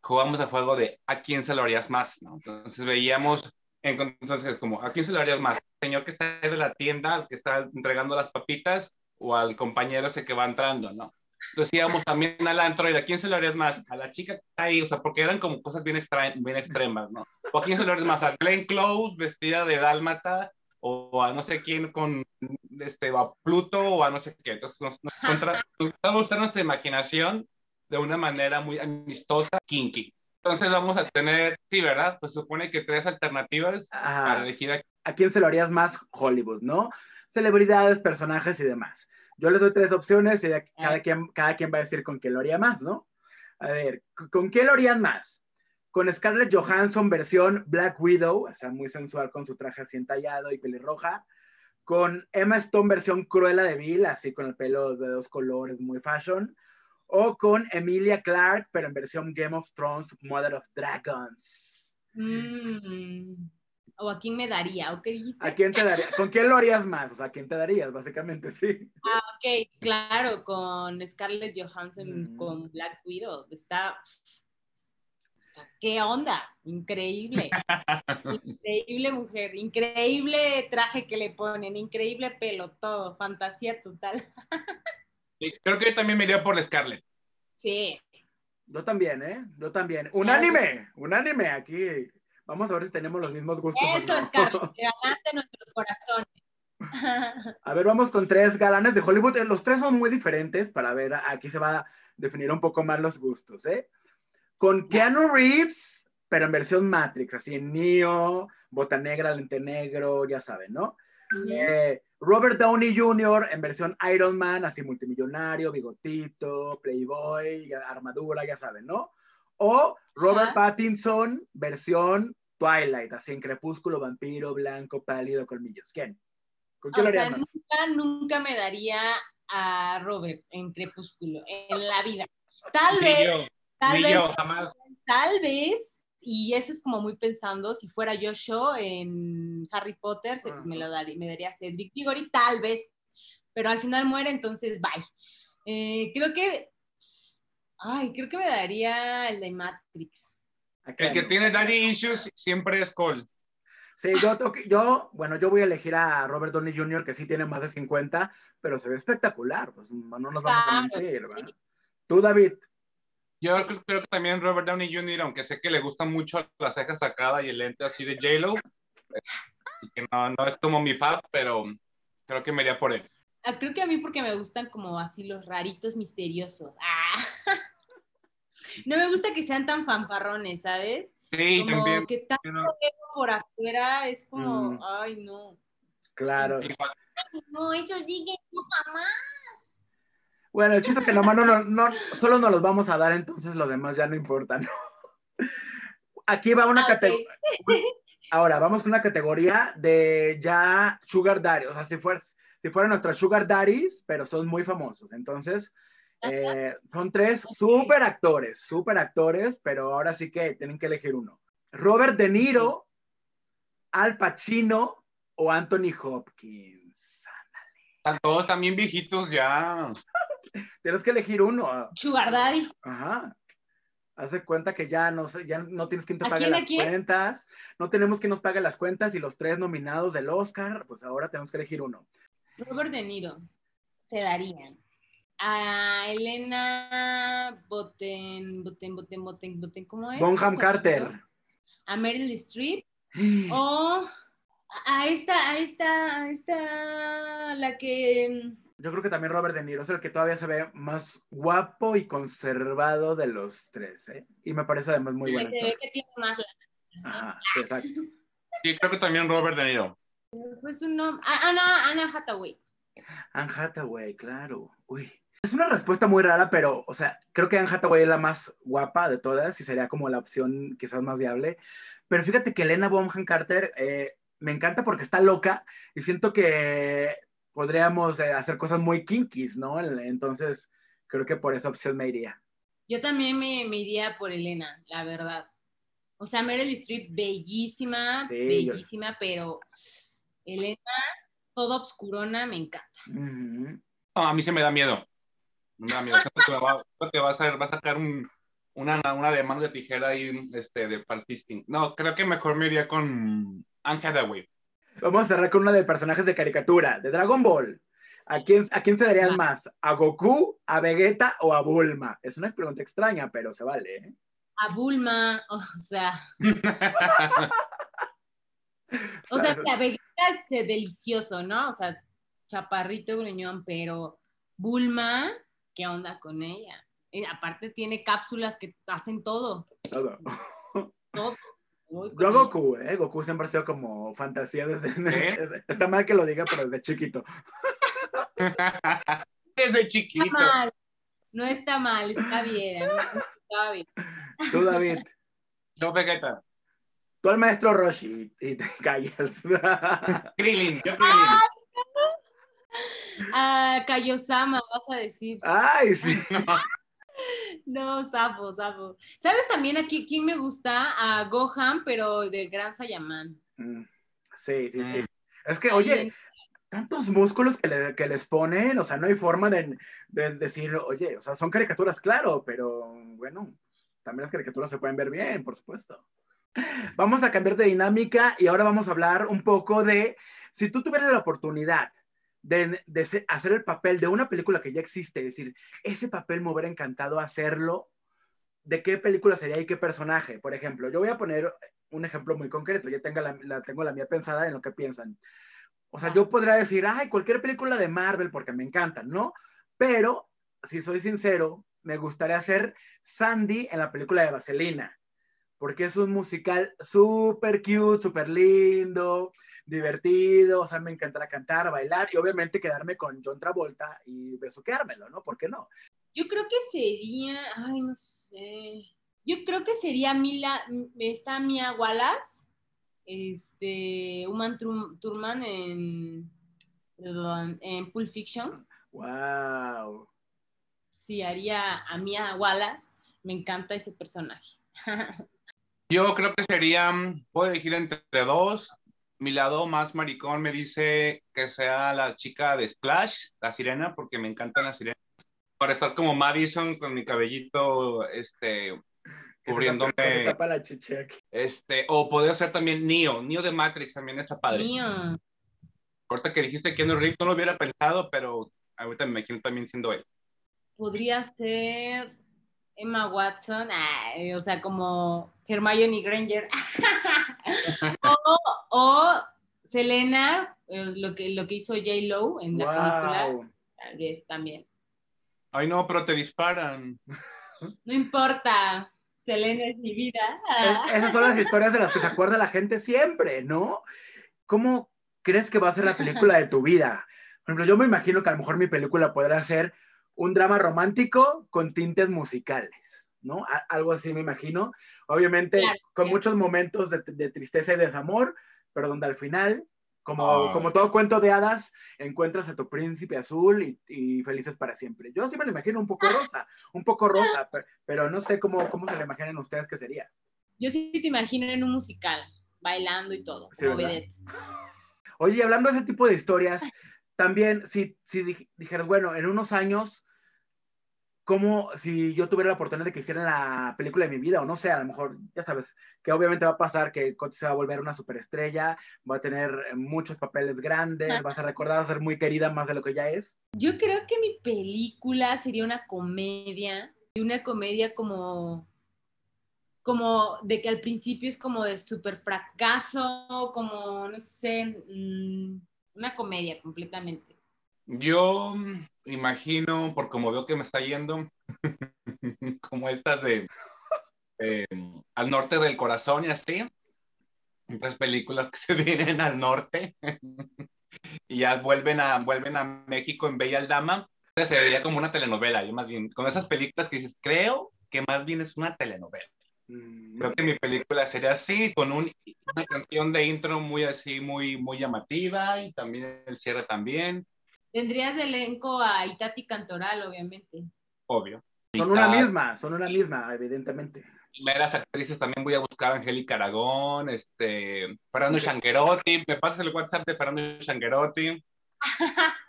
jugamos al juego de a quién se lo harías más, ¿no? Entonces veíamos, entonces como, ¿a quién se lo harías más? ¿Al señor que está de la tienda, al que está entregando las papitas, o al compañero ese que va entrando, ¿no? Entonces íbamos también al antro y a quién se lo harías más? A la chica que está ahí, o sea, porque eran como cosas bien, extra, bien extremas, ¿no? ¿O a quién se lo harías más? ¿A Glenn Close vestida de dálmata? o a no sé quién con este, a Pluto o a no sé qué. Entonces nos, nos, contra, nos gustar nuestra imaginación de una manera muy amistosa, kinky. Entonces vamos a tener, sí, ¿verdad? Pues supone que tres alternativas Ajá. para elegir a... a quién se lo harías más Hollywood, ¿no? Celebridades, personajes y demás. Yo les doy tres opciones y cada quien, cada quien va a decir con qué lo haría más, ¿no? A ver, ¿con qué lo harían más? con Scarlett Johansson versión Black Widow, o sea, muy sensual con su traje así entallado y pelirroja, con Emma Stone versión Cruella de Vil, así con el pelo de dos colores, muy fashion, o con Emilia Clarke, pero en versión Game of Thrones, Mother of Dragons. Mm. ¿O a quién me daría? ¿O qué dijiste? ¿A quién te daría? ¿Con quién lo harías más? O sea, ¿a quién te darías, básicamente, sí? Ah, ok, claro, con Scarlett Johansson, mm. con Black Widow. Está sea, ¿qué onda? Increíble. increíble mujer, increíble traje que le ponen, increíble pelo, todo, fantasía total. Creo que yo también me iría por Scarlett. Sí. Yo también, ¿eh? Yo también. Unánime, unánime aquí. Vamos a ver si tenemos los mismos gustos. Eso, no. Scarlett, que ganaste nuestros corazones. A ver, vamos con tres galanes de Hollywood. Los tres son muy diferentes para ver, aquí se va a definir un poco más los gustos, ¿eh? con Keanu Reeves, pero en versión Matrix, así Neo, bota negra, lente negro, ya saben, ¿no? Uh -huh. eh, Robert Downey Jr. en versión Iron Man, así multimillonario, bigotito, playboy, armadura, ya saben, ¿no? O Robert uh -huh. Pattinson, versión Twilight, así en crepúsculo, vampiro, blanco, pálido, colmillos. ¿Quién? ¿Con quién o lo sea, más? Nunca, nunca me daría a Robert en crepúsculo, en la vida. Tal vez... Yo. Tal vez, yo, jamás. tal vez, y eso es como muy pensando, si fuera yo yo en Harry Potter, pues me lo daría, me daría Cedric Diggory, tal vez, pero al final muere, entonces bye. Eh, creo que, ay, creo que me daría el de Matrix. El que tiene daddy issues siempre es Cole. Sí, yo, yo, bueno, yo voy a elegir a Robert Downey Jr., que sí tiene más de 50, pero se ve espectacular, pues no nos vamos claro, a mentir, sí. ¿verdad? Tú, David. Yo creo, creo, que también Robert Downey Jr., aunque sé que le gusta mucho la ceja sacada y el lente así de J-Lo, que no, no, es como mi fab, pero creo que me iría por él. Ah, creo que a mí porque me gustan como así los raritos misteriosos. Ah. No me gusta que sean tan fanfarrones, ¿sabes? Sí, como también. Que tanto no. por afuera es como, mm. ay, no. Claro. Ay, no, ellos no jamás. Bueno, el chiste es que nomás no, no, no, solo nos los vamos a dar, entonces los demás ya no importan. ¿no? Aquí va una okay. categoría. Ahora, vamos con una categoría de ya Sugar Daddy. O sea, si, fuera, si fueran nuestras Sugar Daddies, pero son muy famosos. Entonces, Eh, son tres súper actores, súper actores, pero ahora sí que tienen que elegir uno. Robert De Niro, Al Pacino o Anthony Hopkins. Están todos también viejitos ya. Tienes que elegir uno. Sugar Daddy. Ajá. Hace cuenta que ya no, ya no tienes quien te ¿A pague quién, las cuentas, no tenemos quien nos pague las cuentas y los tres nominados del Oscar, pues ahora tenemos que elegir uno. Robert De Niro. Se darían. A Elena Boten, Boten, Boten, Boten, Boten, ¿cómo es? Bonham Carter. A Meryl Streep. O a esta, a esta, a esta, la que... Yo creo que también Robert De Niro es el que todavía se ve más guapo y conservado de los tres, ¿eh? Y me parece además muy bueno. se ve que tiene más. Ajá, sí, exacto. Sí, creo que también Robert De Niro. Fue su nombre. Ah, Ana, Ana Hathaway. Anne Hathaway, claro. Uy. Es una respuesta muy rara, pero, o sea, creo que Anne Hathaway es la más guapa de todas y sería como la opción quizás más viable. Pero fíjate que Elena Bonham Carter eh, me encanta porque está loca y siento que podríamos eh, hacer cosas muy kinkies, ¿no? Entonces, creo que por esa opción me iría. Yo también me, me iría por Elena, la verdad. O sea, Meryl Streep, bellísima, Sí, yo- bellísima, pero Elena, toda obscurona, me encanta. Ujú. No, a mí se me da miedo. Me da miedo. Siento que va, siento que va a, a sacar un, una, una de mano de tijera ahí este, de partisting. No, creo que mejor me iría con Anne Hathaway. Vamos a cerrar con uno de personajes de caricatura, de Dragon Ball. ¿A quién, ¿A quién se darían Ah. más? ¿A Goku, a Vegeta o a Bulma? Es una pregunta extraña, pero se vale. ¿eh? A Bulma, o sea, o sea, la Vegeta es este, delicioso, ¿no? O sea, chaparrito gruñón, pero Bulma, ¿qué onda con ella? Aparte tiene cápsulas que hacen todo, Todo. todo. Yo. Goku, ¿eh? Goku siempre ha sido como fantasía desde... ¿Eh? Está mal que lo diga, pero desde chiquito. Desde chiquito. está mal, no está mal, está bien, está. Tú, David. Yo Vegeta. Tú al maestro Roshi y te callas. Krillin. Yo Krillin. Ah, Kaiosama, vas a decir. Ay, sí. No, sapo, sapo. ¿Sabes también aquí quién me gusta? A Gohan, pero de Gran Saiyaman. Mm, Sí, sí, sí. Mm. Es que, oye, tantos músculos que, le- que les ponen, o sea, no hay forma de, de decir, oye, o sea, son caricaturas, claro, pero bueno, también las caricaturas se pueden ver bien, por supuesto. Vamos a cambiar de dinámica y ahora vamos a hablar un poco de, si tú tuvieras la oportunidad de, hacer el papel de una película que ya existe, es decir, ese papel me hubiera encantado hacerlo, ¿de qué película sería y qué personaje? Por ejemplo, yo voy a poner un ejemplo muy concreto, ya tengo la, la- tengo la mía pensada en lo que piensan. O sea, yo podría decir, ay, cualquier película de Marvel porque me encantan, ¿no? Pero, si soy sincero, me gustaría hacer Sandy en la película de Vaselina, porque es un musical súper cute, súper lindo, divertido, o sea, me encantará cantar, bailar y obviamente quedarme con John Travolta y besuqueármelo, ¿no? ¿Por qué no? Yo creo que sería, ay, no sé. Yo creo que sería Mila, esta Mia Wallace, este, Uma Thur- Thurman en, perdón, en Pulp Fiction. ¡Wow! Sí, haría a Mia Wallace. Me encanta ese personaje. Yo creo que sería, puedo elegir entre dos. Mi lado más maricón me dice que sea la chica de Splash, la sirena, porque me encantan las sirenas. Para estar como Madison con mi cabellito, este, cubriéndome. Que tapa la. Este, o poder ser también Neo, Neo de Matrix también está padre. Mío. Ahorita que dijiste que no Reeves no lo hubiera pensado, pero ahorita me imagino también siendo él. Podría ser Emma Watson, ay, o sea, como Hermione Granger. o, o Selena, eh, lo que, lo que hizo J. Lo en la película, ¡Wow! tal vez también. Ay, no, pero te disparan. No importa, Selena es mi vida. Es- esas son las historias de las que se acuerda la gente siempre, ¿no? ¿Cómo crees que va a ser la película de tu vida? Por ejemplo, yo me imagino que a lo mejor mi película podrá ser un drama romántico con tintes musicales, ¿no? A- algo así me imagino. Obviamente Claro, con claro. muchos momentos de, de tristeza y desamor, pero donde al final Como, Ay. como todo cuento de hadas, encuentras a tu príncipe azul y, y felices para siempre. Yo sí me lo imagino un poco rosa, un poco rosa, pe- pero, no sé cómo, cómo se lo imaginan ustedes que sería. Yo sí te imagino en un musical, bailando y todo, Sí, como. Oye, hablando de ese tipo de historias, también si, si dij- dijeras, bueno, en unos años, ¿cómo si yo tuviera la oportunidad de que hicieran la película de mi vida? O no sé, a lo mejor, ya sabes, que obviamente va a pasar que Coti se va a volver una superestrella, va a tener muchos papeles grandes, vas a recordar a ser muy querida más de lo que ya es. Yo creo que mi película sería una comedia, una comedia como, como de que al principio es como de súper fracaso, como, no sé, mm, una comedia completamente. Yo imagino, por como veo que me está yendo, como estas de eh, Al norte del corazón y así, otras películas que se vienen al norte y ya vuelven a, vuelven a México en Bella Dama. Sería como una telenovela, yo más bien, con esas películas que dices, creo que más bien es una telenovela. Mm, Creo que mi película sería así, con un- una canción de intro muy así, muy, muy llamativa y también el cierre también, Tendrías de elenco a Itati Cantoral, obviamente. obvio. Son una misma, son una misma, evidentemente. meras actrices también voy a buscar a Angélica Aragón, este, Fernando Shanguerotti, me pasas el WhatsApp de Fernando Shanguerotti.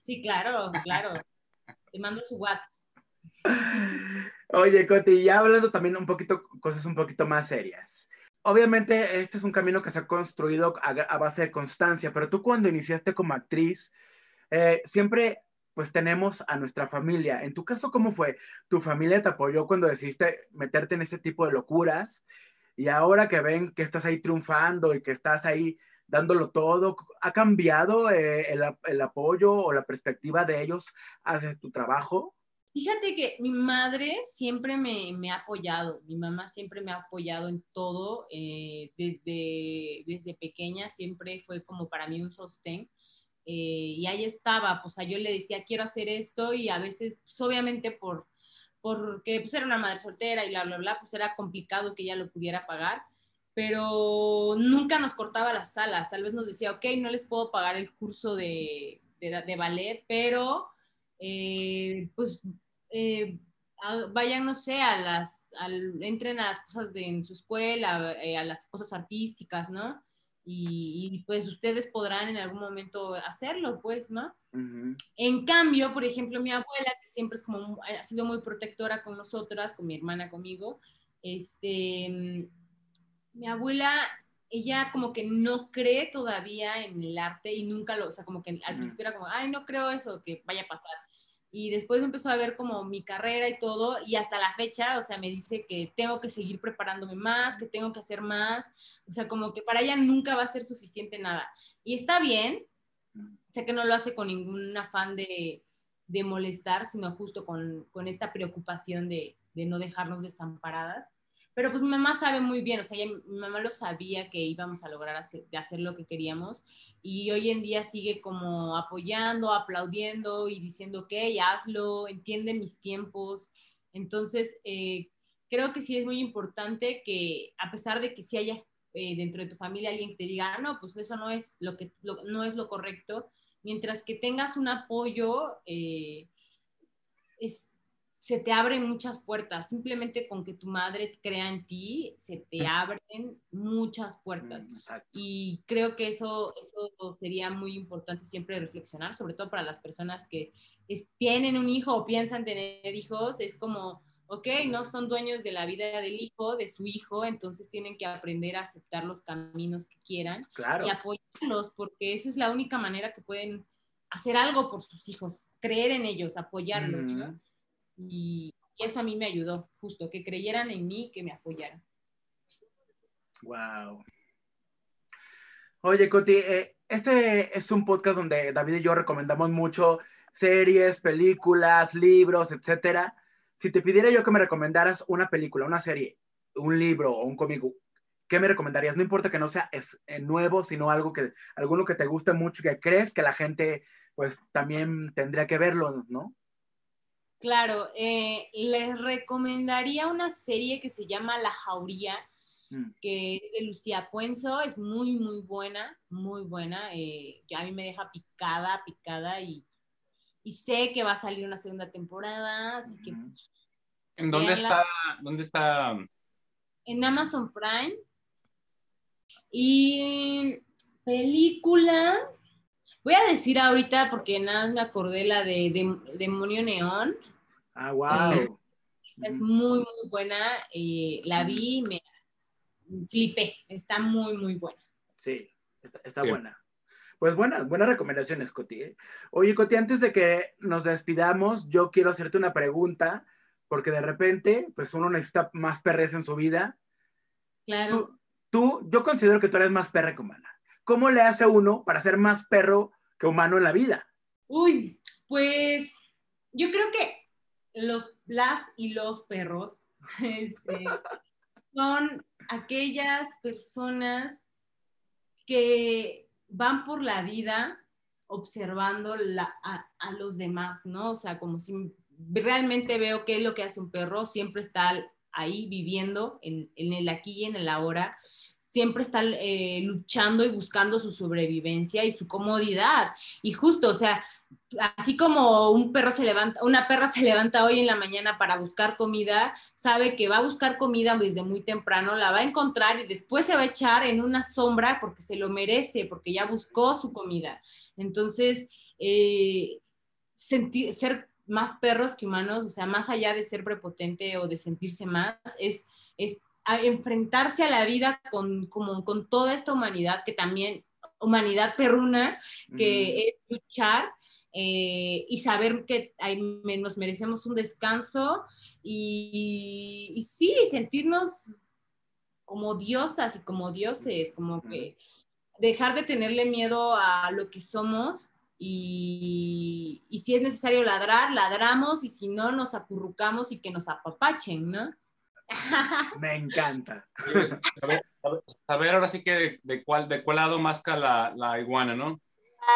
Sí, claro, claro. Te mando su WhatsApp. Oye, Coti, ya hablando también un poquito, cosas un poquito más serias. Obviamente, este es un camino que se ha construido a, base de constancia, pero tú cuando iniciaste como actriz, eh, siempre pues tenemos a nuestra familia. En tu caso, ¿cómo fue? ¿Tu familia te apoyó cuando decidiste meterte en ese tipo de locuras? Y ahora que ven que estás ahí triunfando y que estás ahí dándolo todo, ¿ha cambiado eh, el, el apoyo o la perspectiva de ellos hacia tu trabajo? Fíjate que mi madre siempre me, me ha apoyado, mi mamá siempre me ha apoyado en todo, eh, desde, desde pequeña siempre fue como para mí un sostén. eh, y ahí estaba, pues a yo le decía, quiero hacer esto y a veces, pues obviamente por, porque pues era una madre soltera y bla, bla, bla, pues era complicado que ella lo pudiera pagar, pero nunca nos cortaba las salas, tal vez nos decía, ok, no les puedo pagar el curso de, de, de ballet, pero eh, pues eh, a- vayan, no sé, a las, al- entren a las cosas de, en su escuela, eh, a las cosas artísticas, ¿no? Y, y, pues ustedes podrán en algún momento hacerlo, pues, ¿no? En cambio, por ejemplo, mi abuela, que siempre es como, ha sido muy protectora con nosotras, con mi hermana, conmigo, este, mi abuela, ella como que no cree todavía en el arte y nunca lo, o sea, como que al principio era como, ay, no creo eso, que vaya a pasar. Y después empezó a ver como mi carrera y todo, y hasta la fecha, o sea, me dice que tengo que seguir preparándome más, que tengo que hacer más, o sea, como que para ella nunca va a ser suficiente nada. Y está bien, sé que no lo hace con ningún afán de, de molestar, sino justo con, con esta preocupación de, de no dejarnos desamparadas. Pero pues mi mamá sabe muy bien, o sea, ella- mi mamá lo sabía que íbamos a lograr hacer, lo que queríamos y hoy en día sigue como apoyando, aplaudiendo y diciendo, ok, hazlo, entiende mis tiempos. Entonces, eh, creo que sí es muy importante que a pesar de que sí haya eh, dentro de tu familia alguien que te diga, "Ah, no, pues eso no es lo, que, lo- no es lo correcto, mientras que tengas un apoyo, eh, se te abren muchas puertas. Simplemente con que tu madre crea en ti, se te abren muchas puertas. Mm, exacto. Y creo que eso, eso sería muy importante siempre reflexionar, sobre todo para las personas que es- tienen un hijo o piensan tener hijos. Es como, ok, no son dueños de la vida del hijo, de su hijo, entonces tienen que aprender a aceptar los caminos que quieran Claro. y apoyarlos, porque eso es la única manera que pueden hacer algo por sus hijos, creer en ellos, apoyarlos, ¿no? Y eso a mí me ayudó, justo, que creyeran en mí, que me apoyaran. Wow. Oye, Coti, eh, este es un podcast donde David y yo recomendamos mucho series, películas, libros, etcétera. Si te pidiera yo que me recomendaras una película, una serie, un libro o un cómic, ¿qué me recomendarías? No importa que no sea es, eh, nuevo, sino algo que, alguno que te guste mucho, que crees que la gente, pues, también tendría que verlo, ¿no? Claro, eh, les recomendaría una serie que se llama La Jauría. Mm. que es de Lucía Puenzo, es muy, muy buena, muy buena. eh, a mí me deja picada, picada y, y sé que va a salir una segunda temporada, así que Ujú. ¿En dónde está? ¿Dónde está? en Amazon Prime. Y película, voy a decir ahorita porque nada más me acordé la de, Dem- Demonio Neón. Ah, wow. Es muy, muy buena. eh, la vi y me flipé. Está muy, muy buena. Sí, está, está Sí. buena. Pues buenas, buenas recomendaciones, Coti. ¿eh? Oye, Coti, antes de que nos despidamos, yo quiero hacerte una pregunta, porque de repente, pues uno necesita más perres en su vida. Claro. Tú, tú, yo considero que tú eres más perra que humana. ¿Cómo le hace uno para ser más perro que humano en la vida? Uy, pues yo creo que los, las y los perros este, son aquellas personas que van por la vida observando a, los demás, ¿no? O sea, como si realmente veo qué es lo que hace un perro, siempre está ahí viviendo en, en el aquí y en el ahora, siempre está eh, luchando y buscando su sobrevivencia y su comodidad. Y justo, o sea, así como un perro se levanta, una perra se levanta hoy en la mañana para buscar comida, sabe que va a buscar comida desde muy temprano, la va a encontrar y después se va a echar en una sombra porque se lo merece, porque ya buscó su comida. Entonces, eh, sentir, ser más perros que humanos, o sea, más allá de ser prepotente o de sentirse más, es, es a enfrentarse a la vida con, como, con toda esta humanidad, que también, humanidad perruna, que es luchar eh, y saber que hay, nos merecemos un descanso y, y, sí, sentirnos como diosas y como dioses, como que dejar de tenerle miedo a lo que somos y, y, si es necesario ladrar, ladramos y si no, nos acurrucamos y que nos apapachen, ¿no? Me encanta. Saber, saber ahora sí que de, de, cuál, de cuál lado masca la, la iguana, ¿no?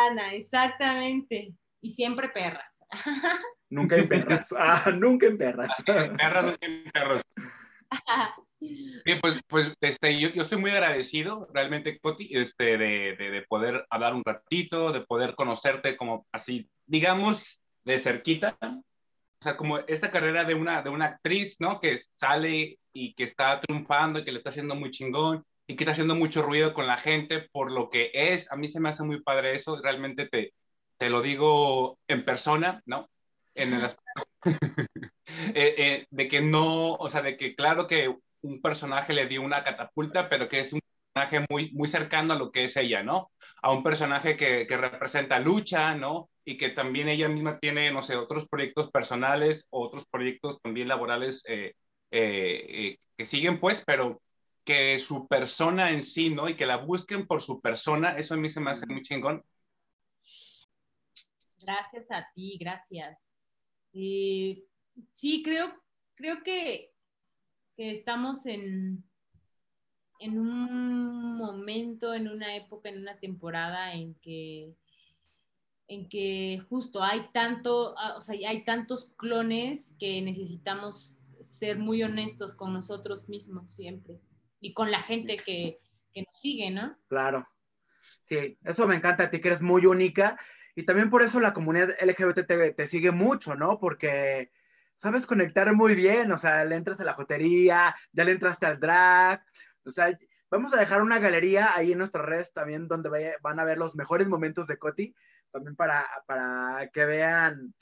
Ana, exactamente. Y siempre perras. Nunca en perras. Ah, nunca en perras. Perras, nunca en perros. Bien, pues, pues este, yo, yo, estoy muy agradecido realmente, Coti, este, de, de, de, poder hablar un ratito, de poder conocerte como así, digamos, de cerquita. O sea, como esta carrera de una, de una actriz, ¿no? Que sale y que está triunfando y que le está haciendo muy chingón y que está haciendo mucho ruido con la gente por lo que es. A mí se me hace muy padre eso, realmente te, te lo digo en persona, ¿no? En el aspecto eh, eh, de que no, o sea, de que claro que un personaje le dio una catapulta, pero que es un personaje muy, muy cercano a lo que es ella, ¿no? A un personaje que, que representa lucha, ¿no? Y que también ella misma tiene, no sé, otros proyectos personales, otros proyectos también laborales eh, eh, que siguen, pues, pero que su persona en sí, ¿no? Y que la busquen por su persona, eso a mí se me hace muy chingón. Gracias a ti, gracias. Eh, sí, creo, creo que, que estamos en, en un momento, en una época, en una temporada en que, en que justo hay tanto, o sea, hay tantos clones que necesitamos ser muy honestos con nosotros mismos siempre y con la gente que, que nos sigue, ¿no? Claro. Sí, eso me encanta a ti, que eres muy única y también por eso la comunidad LGBT te, te, sigue mucho, ¿no? Porque sabes conectar muy bien, o sea, le entras a la jotería, ya le entraste al drag, o sea, vamos a dejar una galería ahí en nuestras redes también donde vaya, van a ver los mejores momentos de Coti, también para, para que vean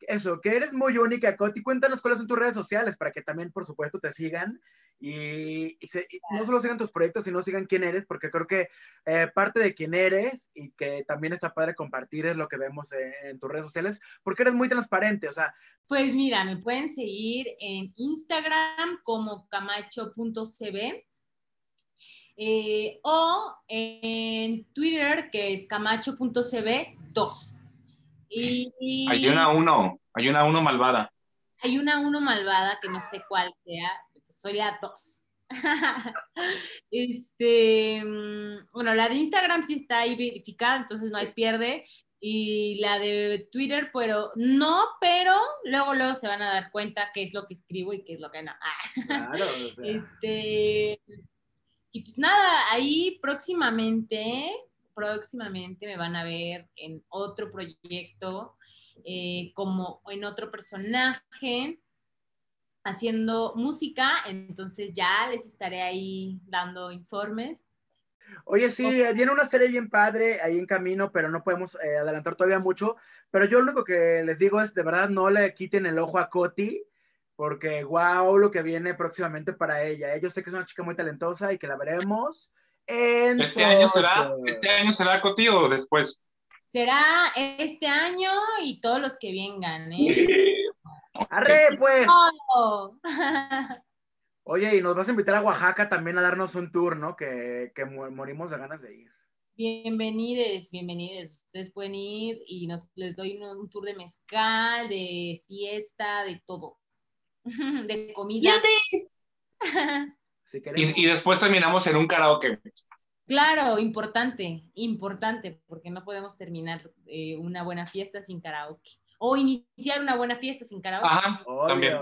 eso, que eres muy única, Coti. Cuéntanos cuáles son tus redes sociales para que también, por supuesto, te sigan y, y, se, y no solo sigan tus proyectos, sino sigan quién eres, porque creo que eh, parte de quién eres y que también está padre compartir es lo que vemos en, en, tus redes sociales, porque eres muy transparente, o sea. Pues mira, me pueden seguir en Instagram como camacho.cb. Eh, o en Twitter que es camacho.cb2. Y, y, hay una uno, hay una uno malvada. Hay una uno malvada que no sé cuál sea, soy la dos. este, bueno, la de Instagram sí está ahí verificada, entonces no hay pierde. Y la de Twitter, pero no, pero luego, luego se van a dar cuenta qué es lo que escribo y qué es lo que no. Claro, o sea. Este, Y pues nada, ahí próximamente, próximamente me van a ver en otro proyecto, eh, como en otro personaje, haciendo música, entonces ya les estaré ahí dando informes. Oye, sí, viene una serie bien padre ahí en camino, pero no podemos eh, adelantar todavía mucho. Pero yo lo único que les digo es, de verdad, no le quiten el ojo a Coti, porque wow, lo que viene próximamente para ella. ¿eh? Yo sé que es una chica muy talentosa y que la veremos. En ¿Este año será, este año será Coti o después? Será este año y todos los que vengan, ¿eh? ¡Arre, pues! Oh. Oye, y nos vas a invitar a Oaxaca también a darnos un tour, ¿no? Que, que morimos de ganas de ir. Bienvenidos, bienvenidos. Ustedes pueden ir y nos, les doy un, tour de mezcal, de fiesta, de todo. de comida. y, y, después terminamos en un karaoke. Claro, importante, importante, porque no podemos terminar eh, una buena fiesta sin karaoke. O iniciar una buena fiesta sin karaoke. Ajá, también.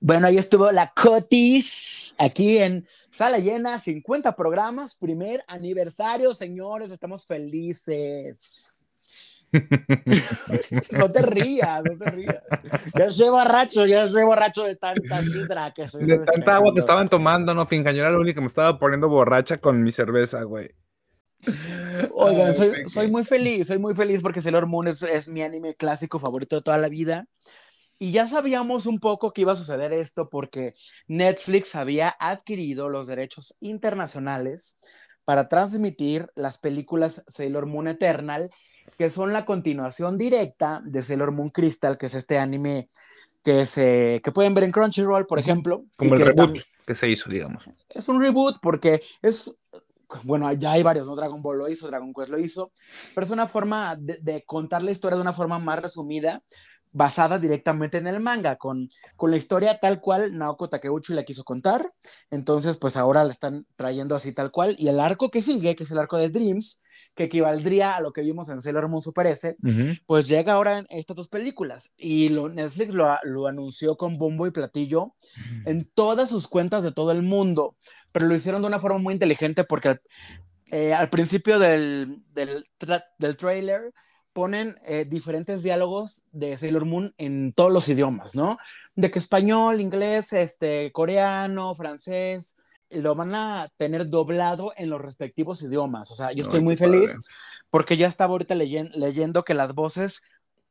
Bueno, ahí estuvo la Cotis, aquí en Sala Llena, 50 programas, primer aniversario, señores, estamos felices. no te rías, no te rías. Ya soy borracho, ya soy borracho de tanta sidra que soy. De tanta agua que estaban tomando, no, finca, yo era el único que me estaba poniendo borracha con mi cerveza, güey. Oigan, soy, soy, muy feliz, soy muy feliz porque Sailor Moon es, es mi anime clásico favorito de toda la vida. Y ya sabíamos un poco que iba a suceder esto porque Netflix había adquirido los derechos internacionales para transmitir las películas Sailor Moon Eternal, que son la continuación directa de Sailor Moon Crystal, que es este anime que, se, que pueden ver en Crunchyroll, por ejemplo. Como el reboot que se hizo, digamos. Es un reboot porque es, bueno, ya hay varios, ¿no? Dragon Ball lo hizo, Dragon Quest lo hizo, pero es una forma de, contar la historia de una forma más resumida, basada directamente en el manga, con, con la historia tal cual Naoko Takeuchi la quiso contar. Entonces, pues ahora la están trayendo así tal cual. Y el arco que sigue, que es el arco de Dreams, que equivaldría a lo que vimos en Sailor Moon Super S, pues llega ahora en estas dos películas. Y lo, Netflix lo, lo, anunció con bombo y platillo en todas sus cuentas de todo el mundo, pero lo hicieron de una forma muy inteligente porque al, eh, al principio del, del, del trailer ponen eh, diferentes diálogos de Sailor Moon en todos los idiomas, ¿no? De que español, inglés, este, coreano, francés, lo van a tener doblado en los respectivos idiomas. O sea, yo estoy muy feliz porque ya estaba ahorita leyendo que las voces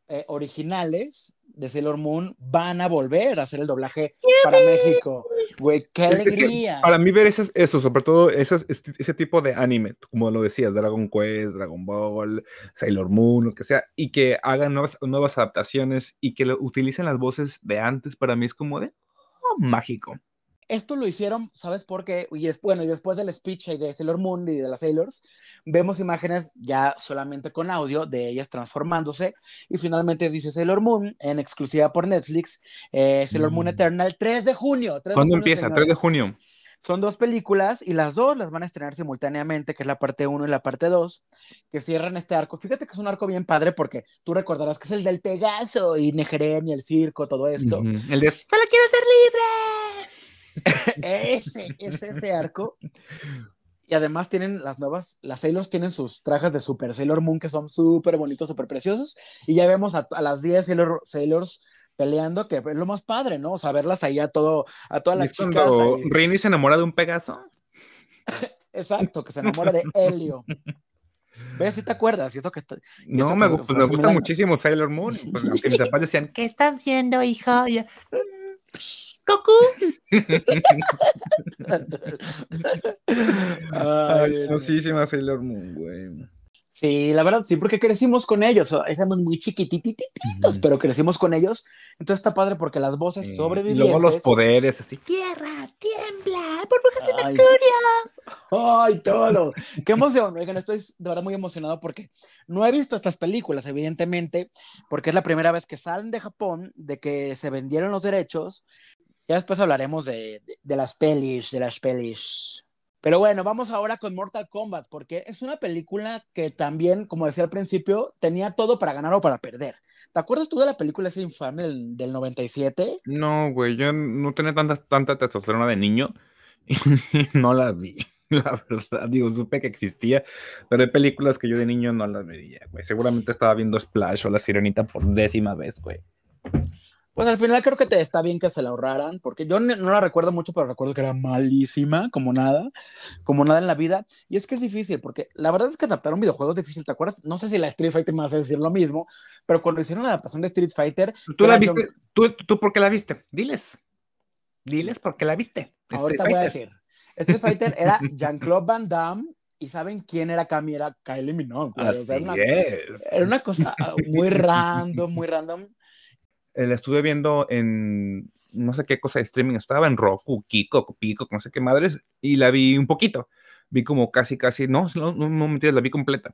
eh, originales de Sailor Moon van a volver a hacer el doblaje para México. Güey, qué alegría. para mí ver eso, eso sobre todo ese, ese tipo de anime, como lo decías, Dragon Quest, Dragon Ball, Sailor Moon, lo que sea, y que hagan nuevas, nuevas adaptaciones y que lo, utilicen las voces de antes, para mí es como de oh, mágico. Esto lo hicieron, ¿sabes por qué? Y es, bueno, y después del speech de Sailor Moon y de las Sailors, vemos imágenes ya solamente con audio de ellas transformándose. Y finalmente dice Sailor Moon, en exclusiva por Netflix, eh, Sailor Moon mm. Eternal, 3 de junio. ¿Cuándo empieza? 3 de junio. Son dos películas y las dos las van a estrenar simultáneamente, que es la parte 1 y la parte 2, que cierran este arco. Fíjate que es un arco bien padre porque tú recordarás que es el del Pegaso y Negeren y el circo, todo esto. El de ¡Solo quiero ser libre! ese, es ese arco. Y además tienen las nuevas, las Sailors tienen sus trajes de Super Sailor Moon que son súper bonitos, súper preciosos. Y ya vemos a, las 10 Sailor, Sailors peleando, que es lo más padre, ¿no? O sea, verlas ahí a, todo, a todas las chicas. Rini se enamora de un Pegaso. Exacto, que se enamora de Helio. ¿Ves si te acuerdas? Y eso que está, no, me, pues, me gusta muchísimo Sailor Moon. Pues, aunque mis papás decían, ¿qué estás viendo, hijo? Y Goku. Ay, Sailor Moon, güey. Sí, la verdad, sí, porque crecimos con ellos. Éramos muy chiquitititos, pero crecimos con ellos. Entonces está padre porque las voces sí. sobrevivientes. luego los poderes, así. Tierra, tiembla, burbujas de mercurio. Ay, todo. Qué emoción. Oigan, estoy de verdad muy emocionado porque no he visto estas películas, evidentemente, porque es la primera vez que salen de Japón, de que se vendieron los derechos. Ya después hablaremos de, de, las pelis, de las pelis. Pero bueno, vamos ahora con Mortal Kombat, porque es una película que también, como decía al principio, tenía todo para ganar o para perder. ¿Te acuerdas tú de la película esa infame del, del 97? No, güey, yo no tenía tanta, tanta testosterona de niño no la vi. La verdad, digo, supe que existía, pero hay películas que yo de niño no las veía, güey. Seguramente estaba viendo Splash o La Sirenita por décima vez, güey. Pues al final creo que te está bien que se la ahorraran, porque yo no la recuerdo mucho, pero recuerdo que era malísima, como nada, como nada en la vida. Y es que es difícil, porque la verdad es que adaptar un videojuego es difícil, ¿te acuerdas? No sé si la Street Fighter me a decir lo mismo, pero cuando hicieron la adaptación de Street Fighter... ¿Tú la viste? ¿Tú, ¿Tú por qué la viste? Diles. Diles por qué la viste. Ahorita voy a decir. Street Fighter era Jean-Claude Van Damme y ¿saben quién era Cami? Era Kylie Minogue. Así era, una, es. era una cosa muy random, muy random. La estuve viendo en no sé qué cosa de streaming, estaba en Roku, Kiko, Pico, no sé qué madres, y la vi un poquito. Vi como casi, casi, no, no, no mentiras, la vi completa.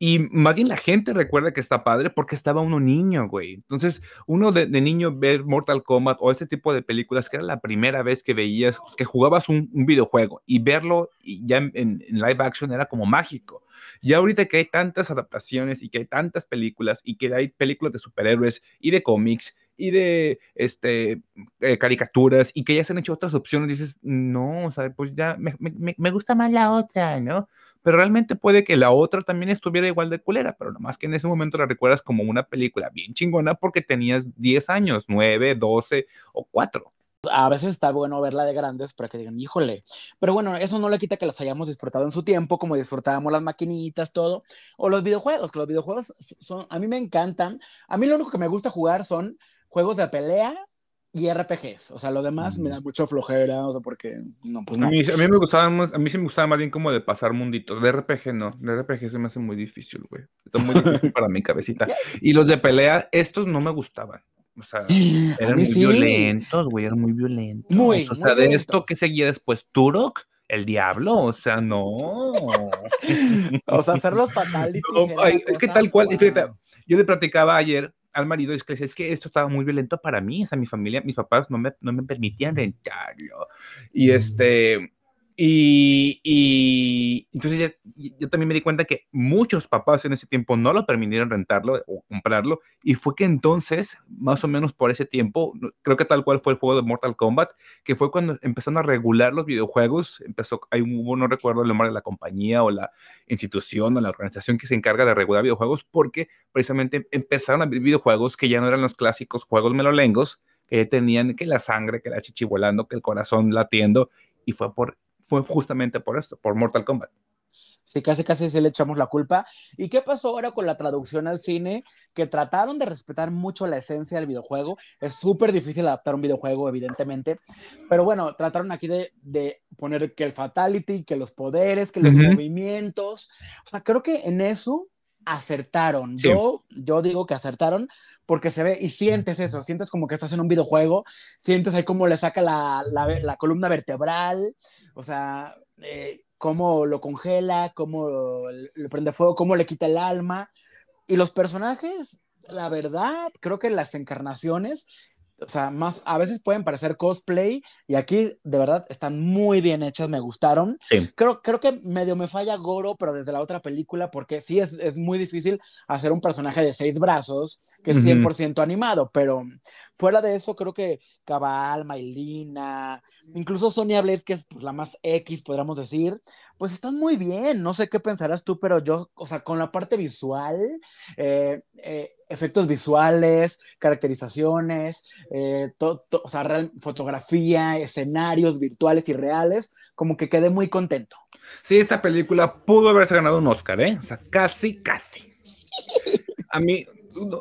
Y más bien la gente recuerda que está padre porque estaba uno niño, güey. Entonces, uno de, niño ver Mortal Kombat o este tipo de películas, que era la primera vez que veías, que jugabas un, videojuego y verlo ya en, en, live action era como mágico. Y ahorita que hay tantas adaptaciones y que hay tantas películas y que hay películas de superhéroes y de cómics y de este, eh, caricaturas y que ya se han hecho otras opciones, dices, no, o sea, pues ya me, me, me gusta más la otra, ¿no? Pero realmente puede que la otra también estuviera igual de culera, pero nomás que en ese momento la recuerdas como una película bien chingona porque tenías 10 años, 9, 12 o 4 a veces está bueno verla de grandes para que digan, híjole. Pero bueno, eso no le quita que las hayamos disfrutado en su tiempo, como disfrutábamos las maquinitas, todo. O los videojuegos, que los videojuegos son, a mí me encantan. A mí lo único que me gusta jugar son juegos de pelea y RPGs, o sea, lo demás me da mucho flojera, o sea, porque no, pues no. A mí, a mí me gustaba más, a mí sí me gustaba más bien como de pasar munditos, de RPG no, de RPG se me hace muy difícil, güey, está muy difícil para mi cabecita. Y los de pelea, estos no me gustaban, o sea, eran muy violentos, güey, eran muy violentos. Muy, o sea, de esto que seguía después, Turok, el diablo, o sea, no. o sea, hacer los fatalities. es que tal cual, fíjate, yo le platicaba ayer al marido es que es que esto estaba muy violento para mí, o sea, mi familia, mis papás no me, no me permitían rentarlo. Y este, y, y entonces yo también me di cuenta que muchos papás en ese tiempo no lo permitieron rentarlo o comprarlo. Y fue que entonces, más o menos por ese tiempo, creo que tal cual fue el juego de Mortal Kombat, que fue cuando empezaron a regular los videojuegos. Empezó, hay hubo, no recuerdo el nombre de la compañía o la institución o la organización que se encarga de regular videojuegos, porque precisamente empezaron a abrir videojuegos que ya no eran los clásicos juegos melolengos, que tenían que la sangre, que la chichi volando, que el corazón latiendo. Y fue por fue justamente por esto, por Mortal Kombat. Sí, casi casi se le echamos la culpa. ¿Y qué pasó ahora con la traducción al cine? Que trataron de respetar mucho la esencia del videojuego. Es súper difícil adaptar un videojuego, evidentemente. Pero bueno, trataron aquí de, de, poner que el fatality, que los poderes, que los movimientos. O sea, creo que en eso acertaron. Yo, yo digo que acertaron porque se ve y sientes eso, sientes como que estás en un videojuego, sientes ahí cómo le saca la, la, columna vertebral, o sea, eh, cómo lo congela, cómo le prende fuego, cómo le quita el alma. Y los personajes, la verdad, creo que las encarnaciones o sea, más, a veces pueden parecer cosplay y aquí de verdad están muy bien hechas, me gustaron. Creo, creo que medio me falla Goro, pero desde la otra película, porque sí es, es muy difícil hacer un personaje de seis brazos que es 100% animado, pero fuera de eso creo que Cabal, Maylina, incluso Sonia Blade, que es pues, la más X, podríamos decir, pues están muy bien. No sé qué pensarás tú, pero yo, o sea, con la parte visual, eh, eh, efectos visuales, caracterizaciones, eh, o sea, fotografía, escenarios virtuales y reales, como que quedé muy contento. Sí, esta película pudo haberse ganado un Oscar, ¿eh? O sea, casi, casi. A mí,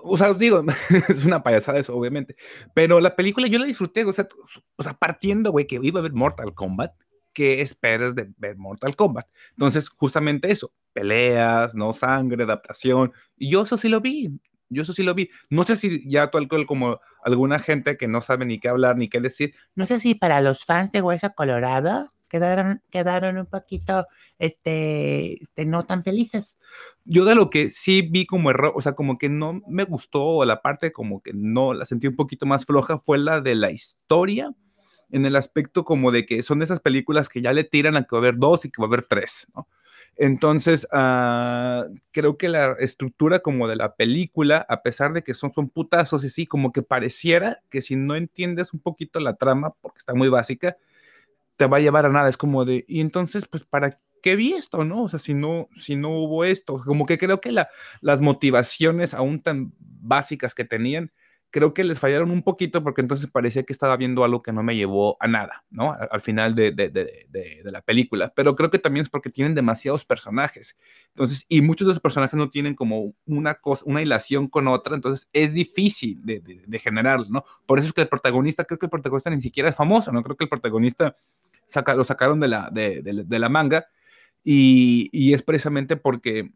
o sea, os digo, es una payasada eso, obviamente, pero la película yo la disfruté, o sea, o sea partiendo, güey, que iba a ver Mortal Kombat, ¿qué esperas de ver Mortal Kombat? Entonces, justamente eso, peleas, no sangre, adaptación, y yo eso sí lo vi, yo eso sí lo vi. No sé si ya tú alcohol como alguna gente que no sabe ni qué hablar ni qué decir. No sé si para los fans de Hueso Colorado quedaron, quedaron un poquito, este, este, no tan felices. Yo de lo que sí vi como error, o sea, como que no me gustó, la parte como que no la sentí un poquito más floja, fue la de la historia, en el aspecto como de que son de esas películas que ya le tiran a que va a haber dos y que va a haber tres, ¿no? Entonces, ah, creo que la estructura como de la película, a pesar de que son, son putazos y sí, como que pareciera que si no entiendes un poquito la trama, porque está muy básica, te va a llevar a nada. Es como de, y entonces, pues, ¿para qué vi esto, no? O sea, si no, si no hubo esto, como que creo que la, las motivaciones aún tan básicas que tenían, creo que les fallaron un poquito porque entonces parecía que estaba viendo algo que no me llevó a nada, ¿no? Al, final de, de, de, de, la película. Pero creo que también es porque tienen demasiados personajes. Entonces, y muchos de esos personajes no tienen como una cosa, una hilación con otra, entonces es difícil de, generarlo, ¿no? Por eso es que el protagonista, creo que el protagonista ni siquiera es famoso, ¿no? Creo que el protagonista saca, lo sacaron de la, de, la manga y, y es precisamente porque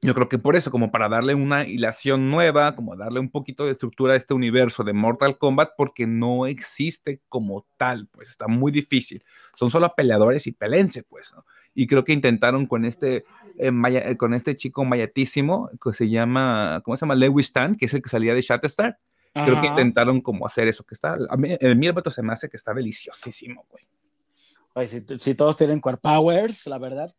yo creo que por eso, como para darle una hilación nueva, como darle un poquito de estructura a este universo de Mortal Kombat, porque no existe como tal, pues está muy difícil. Son solo peleadores y pelense, pues, ¿no? Y creo que intentaron con este, eh, eh, con este chico mayatísimo, que se llama, ¿cómo se llama? Lewis Stan, que es el que salía de Shatterstar. Creo que intentaron como hacer eso, que está, a mí, el Mirbato se me hace que está deliciosísimo, güey. Oye, si, si todos tienen core powers, la verdad.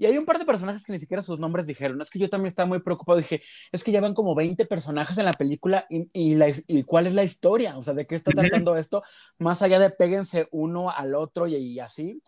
Y hay un par de personajes que ni siquiera sus nombres dijeron. Es que yo también estaba muy preocupado. Dije, es que ya van como 20 personajes en la película y, y, la, y cuál es la historia. O sea, ¿de qué está tratando esto? Más allá de péguense uno al otro y, y así.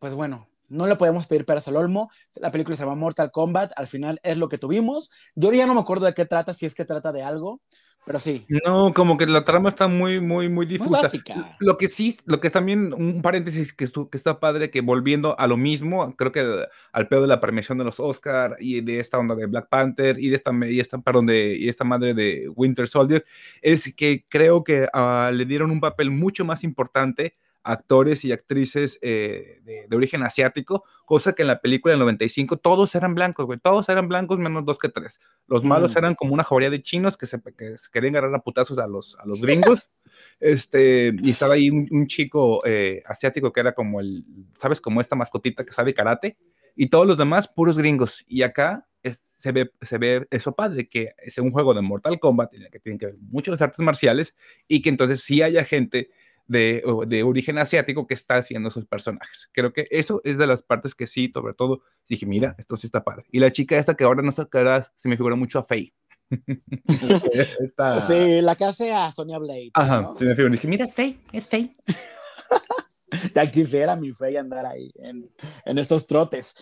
Pues bueno, no le podemos pedir peras al olmo. La película se llama Mortal Kombat. Al final es lo que tuvimos. Yo ya no me acuerdo de qué trata, si es que trata de algo. Pero sí. No, como que la trama está muy, muy, muy difusa. Muy básica. Lo que sí, lo que también, un paréntesis que, que está padre, que volviendo a lo mismo, creo que al pedo de la premiación de los Oscar y de esta onda de Black Panther y de esta, y esta, perdón, de, y esta madre de Winter Soldier, es que creo que uh, le dieron un papel mucho más importante actores y actrices eh, de, origen asiático, cosa que en la película del 95 todos eran blancos, güey, todos eran blancos menos dos que tres. Los malos mm. eran como una jauría de chinos que se, que querían agarrar a putazos a los, a los gringos. este, y estaba ahí un, chico eh, asiático que era como el, ¿sabes? Como esta mascotita que sabe karate. Y todos los demás, puros gringos. Y acá se, ve, se ve eso padre, que es un juego de Mortal Kombat en el que tienen que ver mucho las artes marciales y que entonces sí haya gente de, de, origen asiático que está haciendo esos personajes. Creo que eso es de las partes que sí, sobre todo, dije, mira, esto sí está padre. Y la chica esta que ahora no está cara, se me figura mucho a Faye. Sí, la que hace a Sonia Blade. Ajá, se me figura. Dije, mira, es Faye, es Faye. ya quisiera mi Faye andar ahí en, en estos trotes.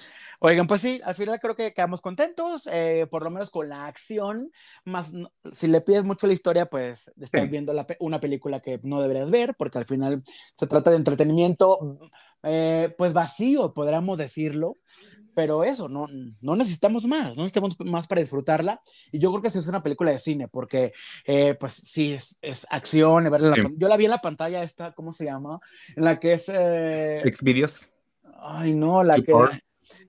Oigan, pues sí, al final creo que quedamos contentos, eh, por lo menos con la acción, más si le pides mucho la historia, pues estás viendo una película que no deberías ver, porque al final se trata de entretenimiento, eh, pues vacío, podríamos decirlo, pero eso, no, no necesitamos más, no necesitamos más para disfrutarla, y yo creo que sí es una película de cine, porque eh, pues sí, es, es acción, yo la vi en la pantalla esta, ¿cómo se llama? En la que es... Eh... Xvideos. Ay, no, la que...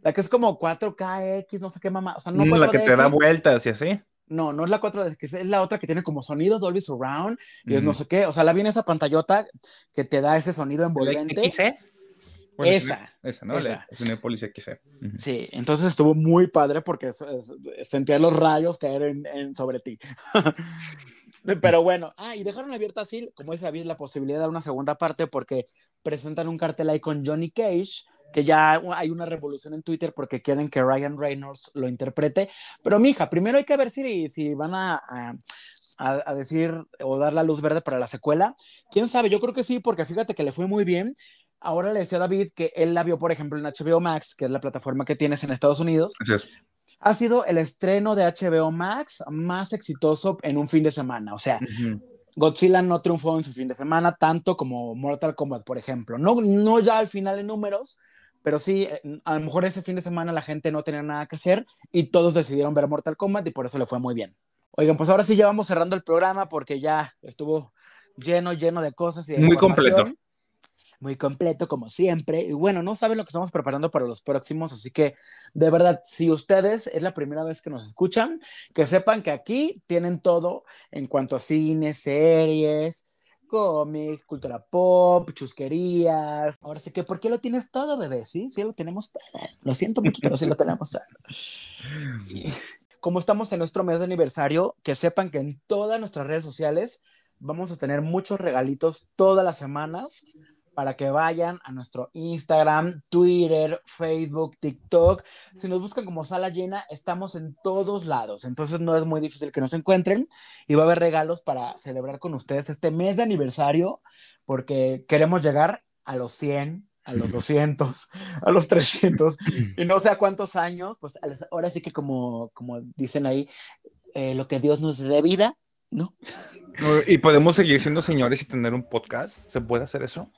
La que es como 4KX, no sé qué mamá. O sea, no mm, la que te da vueltas y así. No, no es la 4 que es la otra que tiene como sonido Dolby Surround y es no sé qué. O sea, la viene esa pantallota que te da ese sonido envolvente. XC? esa. Esa, ¿no? Esa. Es una policía XC. Sí, entonces estuvo muy padre porque sentía los rayos caer en, sobre ti. Pero bueno, ah, y dejaron abierta así, como dice David, la posibilidad de una segunda parte porque presentan un cartel ahí con Johnny Cage que ya hay una revolución en Twitter porque quieren que Ryan Reynolds lo interprete. Pero mija, primero hay que ver si, si van a, a, a, decir o dar la luz verde para la secuela. ¿Quién sabe? Yo creo que sí, porque fíjate que le fue muy bien. Ahora le decía a David que él la vio, por ejemplo, en HBO Max, que es la plataforma que tienes en Estados Unidos. Ha sido el estreno de HBO Max más exitoso en un fin de semana. O sea, Godzilla no triunfó en su fin de semana tanto como Mortal Kombat, por ejemplo. No, no ya al final en números, pero sí, eh, a lo mejor ese fin de semana la gente no tenía nada que hacer y todos decidieron ver Mortal Kombat y por eso le fue muy bien. Oigan, pues ahora sí ya vamos cerrando el programa porque ya estuvo lleno, lleno de cosas y muy completo. Muy completo, como siempre. Y bueno, no saben lo que estamos preparando para los próximos, así que de verdad, si ustedes es la primera vez que nos escuchan, que sepan que aquí tienen todo en cuanto a cine, series, cómics, cultura pop, chusquerías. Ahora sí que, ¿por qué lo tienes todo, bebé? Sí, sí lo tenemos todo. Lo siento mucho, pero sí lo tenemos todo. como estamos en nuestro mes de aniversario, que sepan que en todas nuestras redes sociales vamos a tener muchos regalitos todas las semanas para que vayan a nuestro Instagram, Twitter, Facebook, TikTok. Si nos buscan como sala llena, estamos en todos lados. Entonces no es muy difícil que nos encuentren y va a haber regalos para celebrar con ustedes este mes de aniversario porque queremos llegar a los 100 a los 200, a los 300, y no sé a cuántos años, pues ahora sí que como, como dicen ahí, eh, lo que Dios nos dé vida, ¿no? ¿Y podemos seguir siendo señores y tener un podcast? ¿Se puede hacer eso?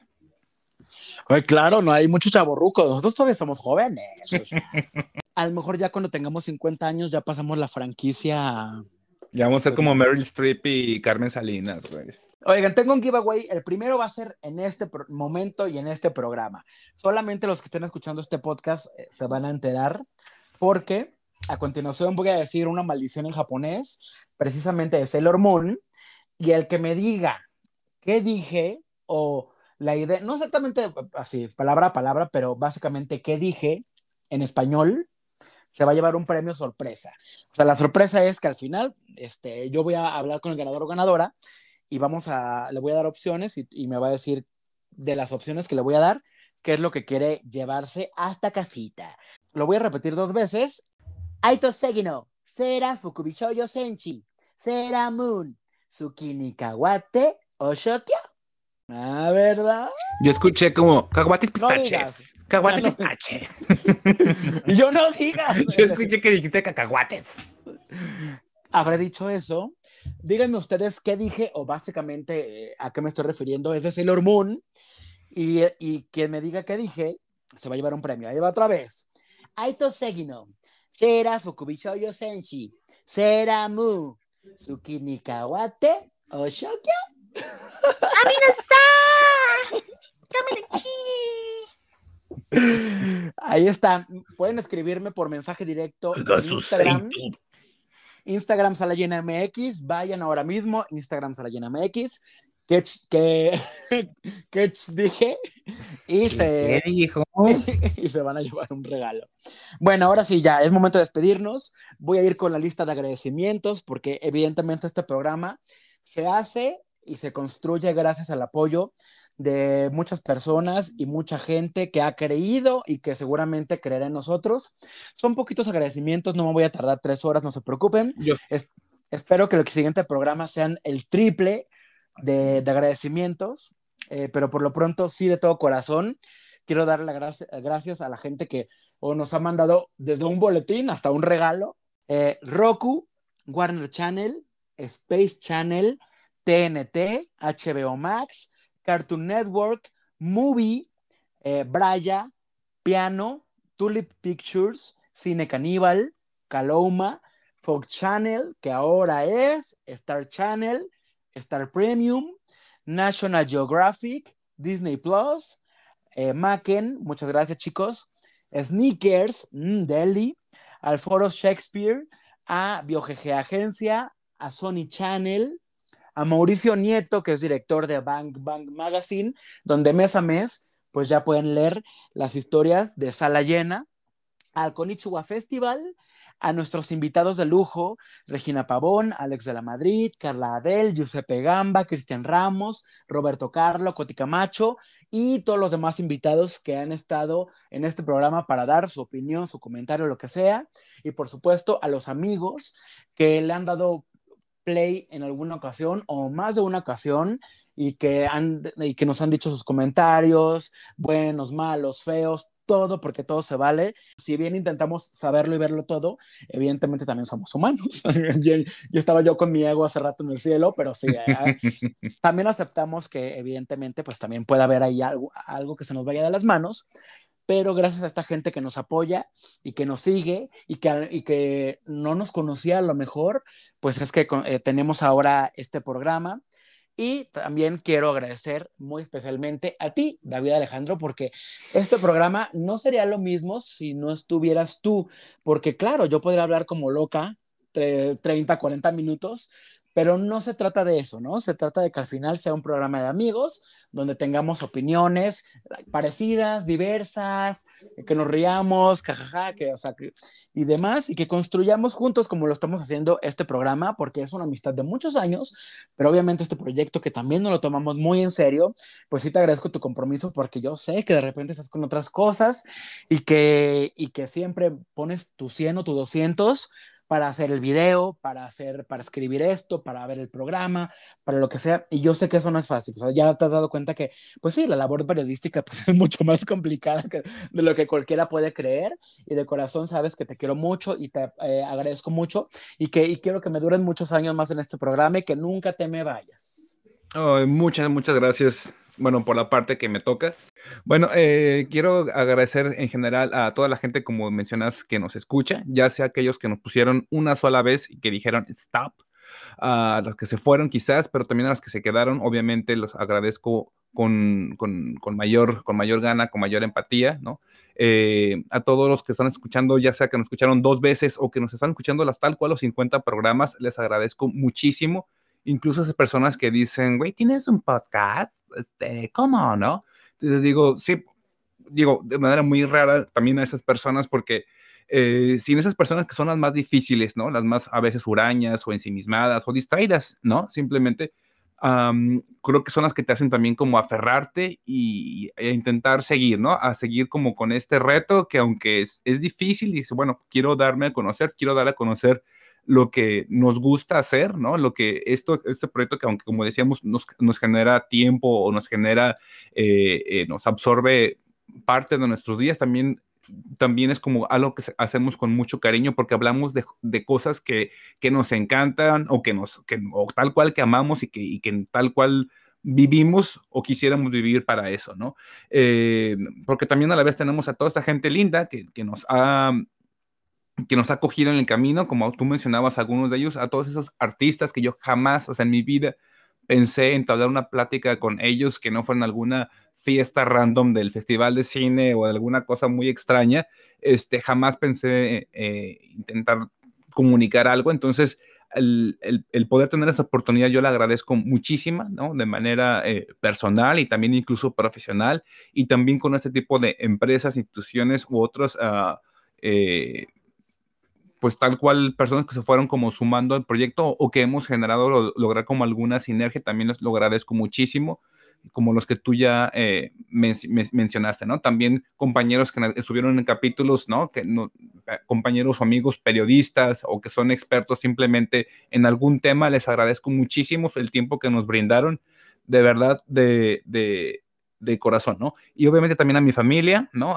Claro, no hay mucho chaborruco, nosotros todavía somos jóvenes. a lo mejor ya cuando tengamos 50 años ya pasamos la franquicia. Ya vamos a ser como Meryl Streep y Carmen Salinas, güey. Oigan, tengo un giveaway. El primero va a ser en este momento y en este programa. Solamente los que estén escuchando este podcast eh, se van a enterar porque a continuación voy a decir una maldición en japonés, precisamente de Sailor Moon, y el que me diga qué dije o la idea, no exactamente así, palabra a palabra, pero básicamente qué dije en español, se va a llevar un premio sorpresa. O sea, la sorpresa es que al final este, yo voy a hablar con el ganador o ganadora y vamos a, le voy a dar opciones y, me va a decir de las opciones que le voy a dar, qué es lo que quiere llevarse hasta casita. Lo voy a repetir dos veces. Aito Segino, Sera Fukubishoyo Senchi, Sera Moon, Tsukini Kawate, Oshokyo. Ah, ¿verdad? Yo escuché como Kawate Pistache. No Pistache. Yo no digas. Yo escuché que dijiste cacahuates. Habré dicho eso díganme ustedes qué dije o básicamente eh, a qué me estoy refiriendo. Es de Sailor Moon. Y, y quien me diga qué dije se va a llevar un premio. Ahí va otra vez. Aito Segino, Sera Fukubishoyo Senshi, Sera Mu, Tsukini Kawate, Oshokyo. Ahí está. Pueden escribirme por mensaje directo en Instagram. Instagram Salayena MX, vayan ahora mismo, Instagram Salayena MX, que, que, que dije, y se, dijo? y se van a llevar un regalo. Bueno, ahora sí, ya es momento de despedirnos. Voy a ir con la lista de agradecimientos, porque evidentemente este programa se hace y se construye gracias al apoyo de muchas personas y mucha gente que ha creído y que seguramente creerá en nosotros. Son poquitos agradecimientos, no me voy a tardar tres horas, no se preocupen. espero que el siguiente programa sean el triple de, agradecimientos, eh, pero por lo pronto sí de todo corazón. Quiero darle las gracias a la gente que nos ha mandado desde un boletín hasta un regalo. Eh, Roku, Warner Channel, Space Channel, TNT, HBO Max, Cartoon Network, Movie, eh, Braya, Piano, Tulip Pictures, Cine Caníbal, Caloma, Fox Channel, que ahora es Star Channel, Star Premium, National Geographic, Disney Plus, eh, Macken, muchas gracias chicos, Sneakers, mm, Delhi, al Foro Shakespeare, a BioGG Agencia, a Sony Channel, a Mauricio Nieto, que es director de Bang Bang Magazine, donde mes a mes, pues ya pueden leer las historias de Sala Llena, al Konichiwa Festival, a nuestros invitados de lujo, Regina Pavón, Alex de la Madrid, Carla Adel, Giuseppe Gamba, Cristian Ramos, Roberto Carlo, Coti Camacho y todos los demás invitados que han estado en este programa para dar su opinión, su comentario, lo que sea. Y por supuesto a los amigos que le han dado play en alguna ocasión o más de una ocasión y que, han, y que nos han dicho sus comentarios, buenos, malos, feos, todo, porque todo se vale. Si bien intentamos saberlo y verlo todo, evidentemente también somos humanos. yo, estaba yo con mi ego hace rato en el cielo, pero sí, eh, también aceptamos que evidentemente pues también puede haber ahí algo, algo que se nos vaya de las manos pero gracias a esta gente que nos apoya y que nos sigue y que, y que no nos conocía a lo mejor, pues es que eh, tenemos ahora este programa. Y también quiero agradecer muy especialmente a ti, David Alejandro, porque este programa no sería lo mismo si no estuvieras tú, porque claro, yo podría hablar como loca 30, 40 minutos, pero no se trata de eso, ¿no? Se trata de que al final sea un programa de amigos donde tengamos opiniones parecidas, diversas, que nos riamos, jajaja, que, o sea, que, y demás, y que construyamos juntos como lo estamos haciendo este programa, porque es una amistad de muchos años, pero obviamente este proyecto que también nos lo tomamos muy en serio, pues sí te agradezco tu compromiso porque yo sé que de repente estás con otras cosas y que, y que siempre pones tu 100 o tu 200 para hacer el video, para hacer, para escribir esto, para ver el programa, para lo que sea. Y yo sé que eso no es fácil. O sea, ya te has dado cuenta que, pues sí, la labor periodística pues, es mucho más complicada que, de lo que cualquiera puede creer. Y de corazón sabes que te quiero mucho y te eh, agradezco mucho y que y quiero que me duren muchos años más en este programa y que nunca te me vayas. muchas, muchas gracias. Bueno, por la parte que me toca. Bueno, eh, quiero agradecer en general a toda la gente, como mencionas, que nos escucha, ya sea aquellos que nos pusieron una sola vez y que dijeron stop, a los que se fueron quizás, pero también a los que se quedaron, obviamente los agradezco con, con, mayor, con mayor gana, con mayor empatía, ¿no? Eh, a todos los que están escuchando, ya sea que nos escucharon dos veces o que nos están escuchando las tal cual los 50 programas, les agradezco muchísimo. Incluso esas personas que dicen, güey, ¿tienes un podcast? Este, ¿Cómo, no? Entonces digo, sí, digo, de manera muy rara también a esas personas porque eh, sin esas personas que son las más difíciles, ¿no? Las más a veces hurañas o ensimismadas o distraídas, ¿no? Simplemente creo que son las que te hacen también como aferrarte y, e intentar seguir, ¿no? A seguir como con este reto que aunque es, es difícil, dice, bueno, quiero darme a conocer, quiero dar a conocer lo que nos gusta hacer, ¿no? Lo que esto, este proyecto que aunque como decíamos nos, nos genera tiempo o nos genera, eh, eh, nos absorbe parte de nuestros días, también, también es como algo que hacemos con mucho cariño porque hablamos de, de cosas que, que, nos encantan o que nos, que, o tal cual que amamos y que, y que tal cual vivimos o quisiéramos vivir para eso, ¿no? Eh, porque también a la vez tenemos a toda esta gente linda que, que nos ha que nos ha cogido en el camino, como tú mencionabas algunos de ellos, a todos esos artistas que yo jamás, o sea, en mi vida pensé en entablar una plática con ellos que no fueran alguna fiesta random del festival de cine o alguna cosa muy extraña, este, jamás pensé eh, intentar comunicar algo, entonces el, el, poder tener esa oportunidad yo le agradezco muchísima, ¿no? De manera eh, personal y también incluso profesional y también con este tipo de empresas, instituciones u otros uh, eh, pues tal cual personas que se fueron como sumando al proyecto o que hemos generado lograr como alguna sinergia, también los, lo agradezco muchísimo, como los que tú ya eh, mencionaste, ¿no? También compañeros que estuvieron en capítulos, ¿no? Que no, eh, compañeros o amigos periodistas o que son expertos simplemente en algún tema, les agradezco muchísimo el tiempo que nos brindaron, de verdad, de de corazón, ¿no? Y obviamente también a mi familia, ¿no?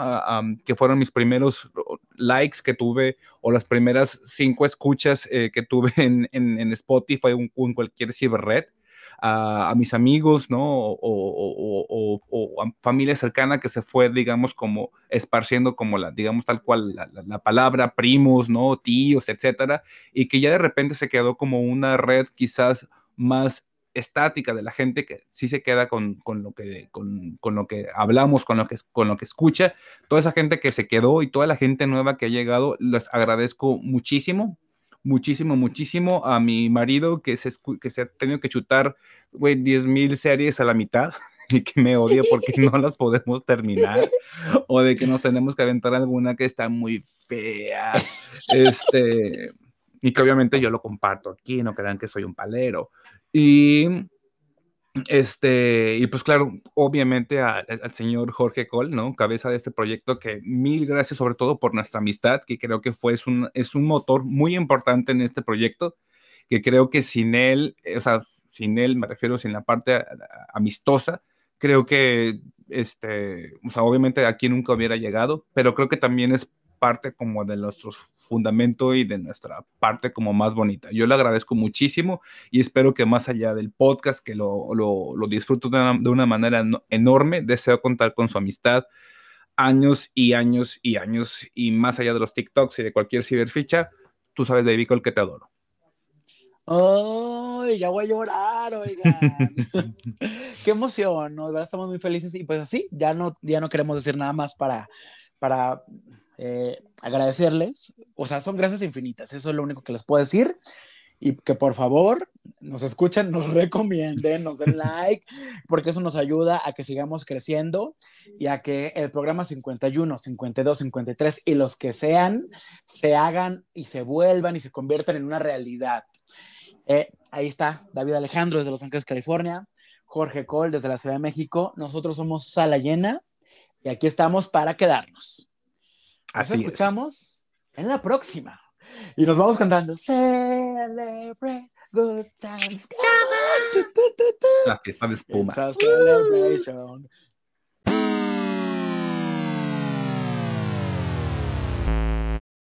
que fueron mis primeros likes que tuve o las primeras cinco escuchas eh, que tuve en, en, Spotify o en cualquier ciberred. A, mis amigos, ¿no? O, a familia cercana que se fue, digamos, como esparciendo como la, digamos, tal cual, la, la, la, palabra primos, ¿no? Tíos, etcétera, y que ya de repente se quedó como una red quizás más estática de la gente que sí se queda con, con lo, que, con, con, lo que hablamos, con lo que, con lo que escucha, toda esa gente que se quedó y toda la gente nueva que ha llegado, les agradezco muchísimo, muchísimo, muchísimo a mi marido que se, que se ha tenido que chutar, güey, 10 mil series a la mitad y que me odia porque no las podemos terminar o de que nos tenemos que aventar alguna que está muy fea. Este y que obviamente yo lo comparto aquí, no crean que soy un palero. Y este, y pues claro, obviamente al señor Jorge Cole, ¿no? Cabeza de este proyecto, que mil gracias sobre todo por nuestra amistad, que creo que fue, es un, es un motor muy importante en este proyecto, que creo que sin él, o sea, sin él, me refiero sin la parte amistosa, creo que, este, o sea, obviamente aquí nunca hubiera llegado, pero creo que también es parte como de nuestro fundamento y de nuestra parte como más bonita. Yo le agradezco muchísimo y espero que más allá del podcast, que lo, lo, lo disfruto de una, de una, manera enorme, deseo contar con su amistad años y años y años y más allá de los TikToks y de cualquier ciberficha, tú sabes, David, el que te adoro. ¡Ay, ya voy a llorar, oigan! ¡Qué emoción! ¿no? Estamos muy felices y pues así, ya no, ya no queremos decir nada más para, para eh, agradecerles, o sea, son gracias infinitas, eso es lo único que les puedo decir. Y que por favor nos escuchen, nos recomienden, nos den like, porque eso nos ayuda a que sigamos creciendo y a que el programa 51, 52, 53 y los que sean, se hagan y se vuelvan y se conviertan en una realidad. Eh, ahí está David Alejandro desde Los Ángeles, California, Jorge Cole desde la Ciudad de México. Nosotros somos Sala Llena y aquí estamos para quedarnos. Nos escuchamos en la próxima. Y nos vamos cantando. Celebrate good times. Come on, tu, tu, tu, tu. La fiesta de espuma. It's a celebration.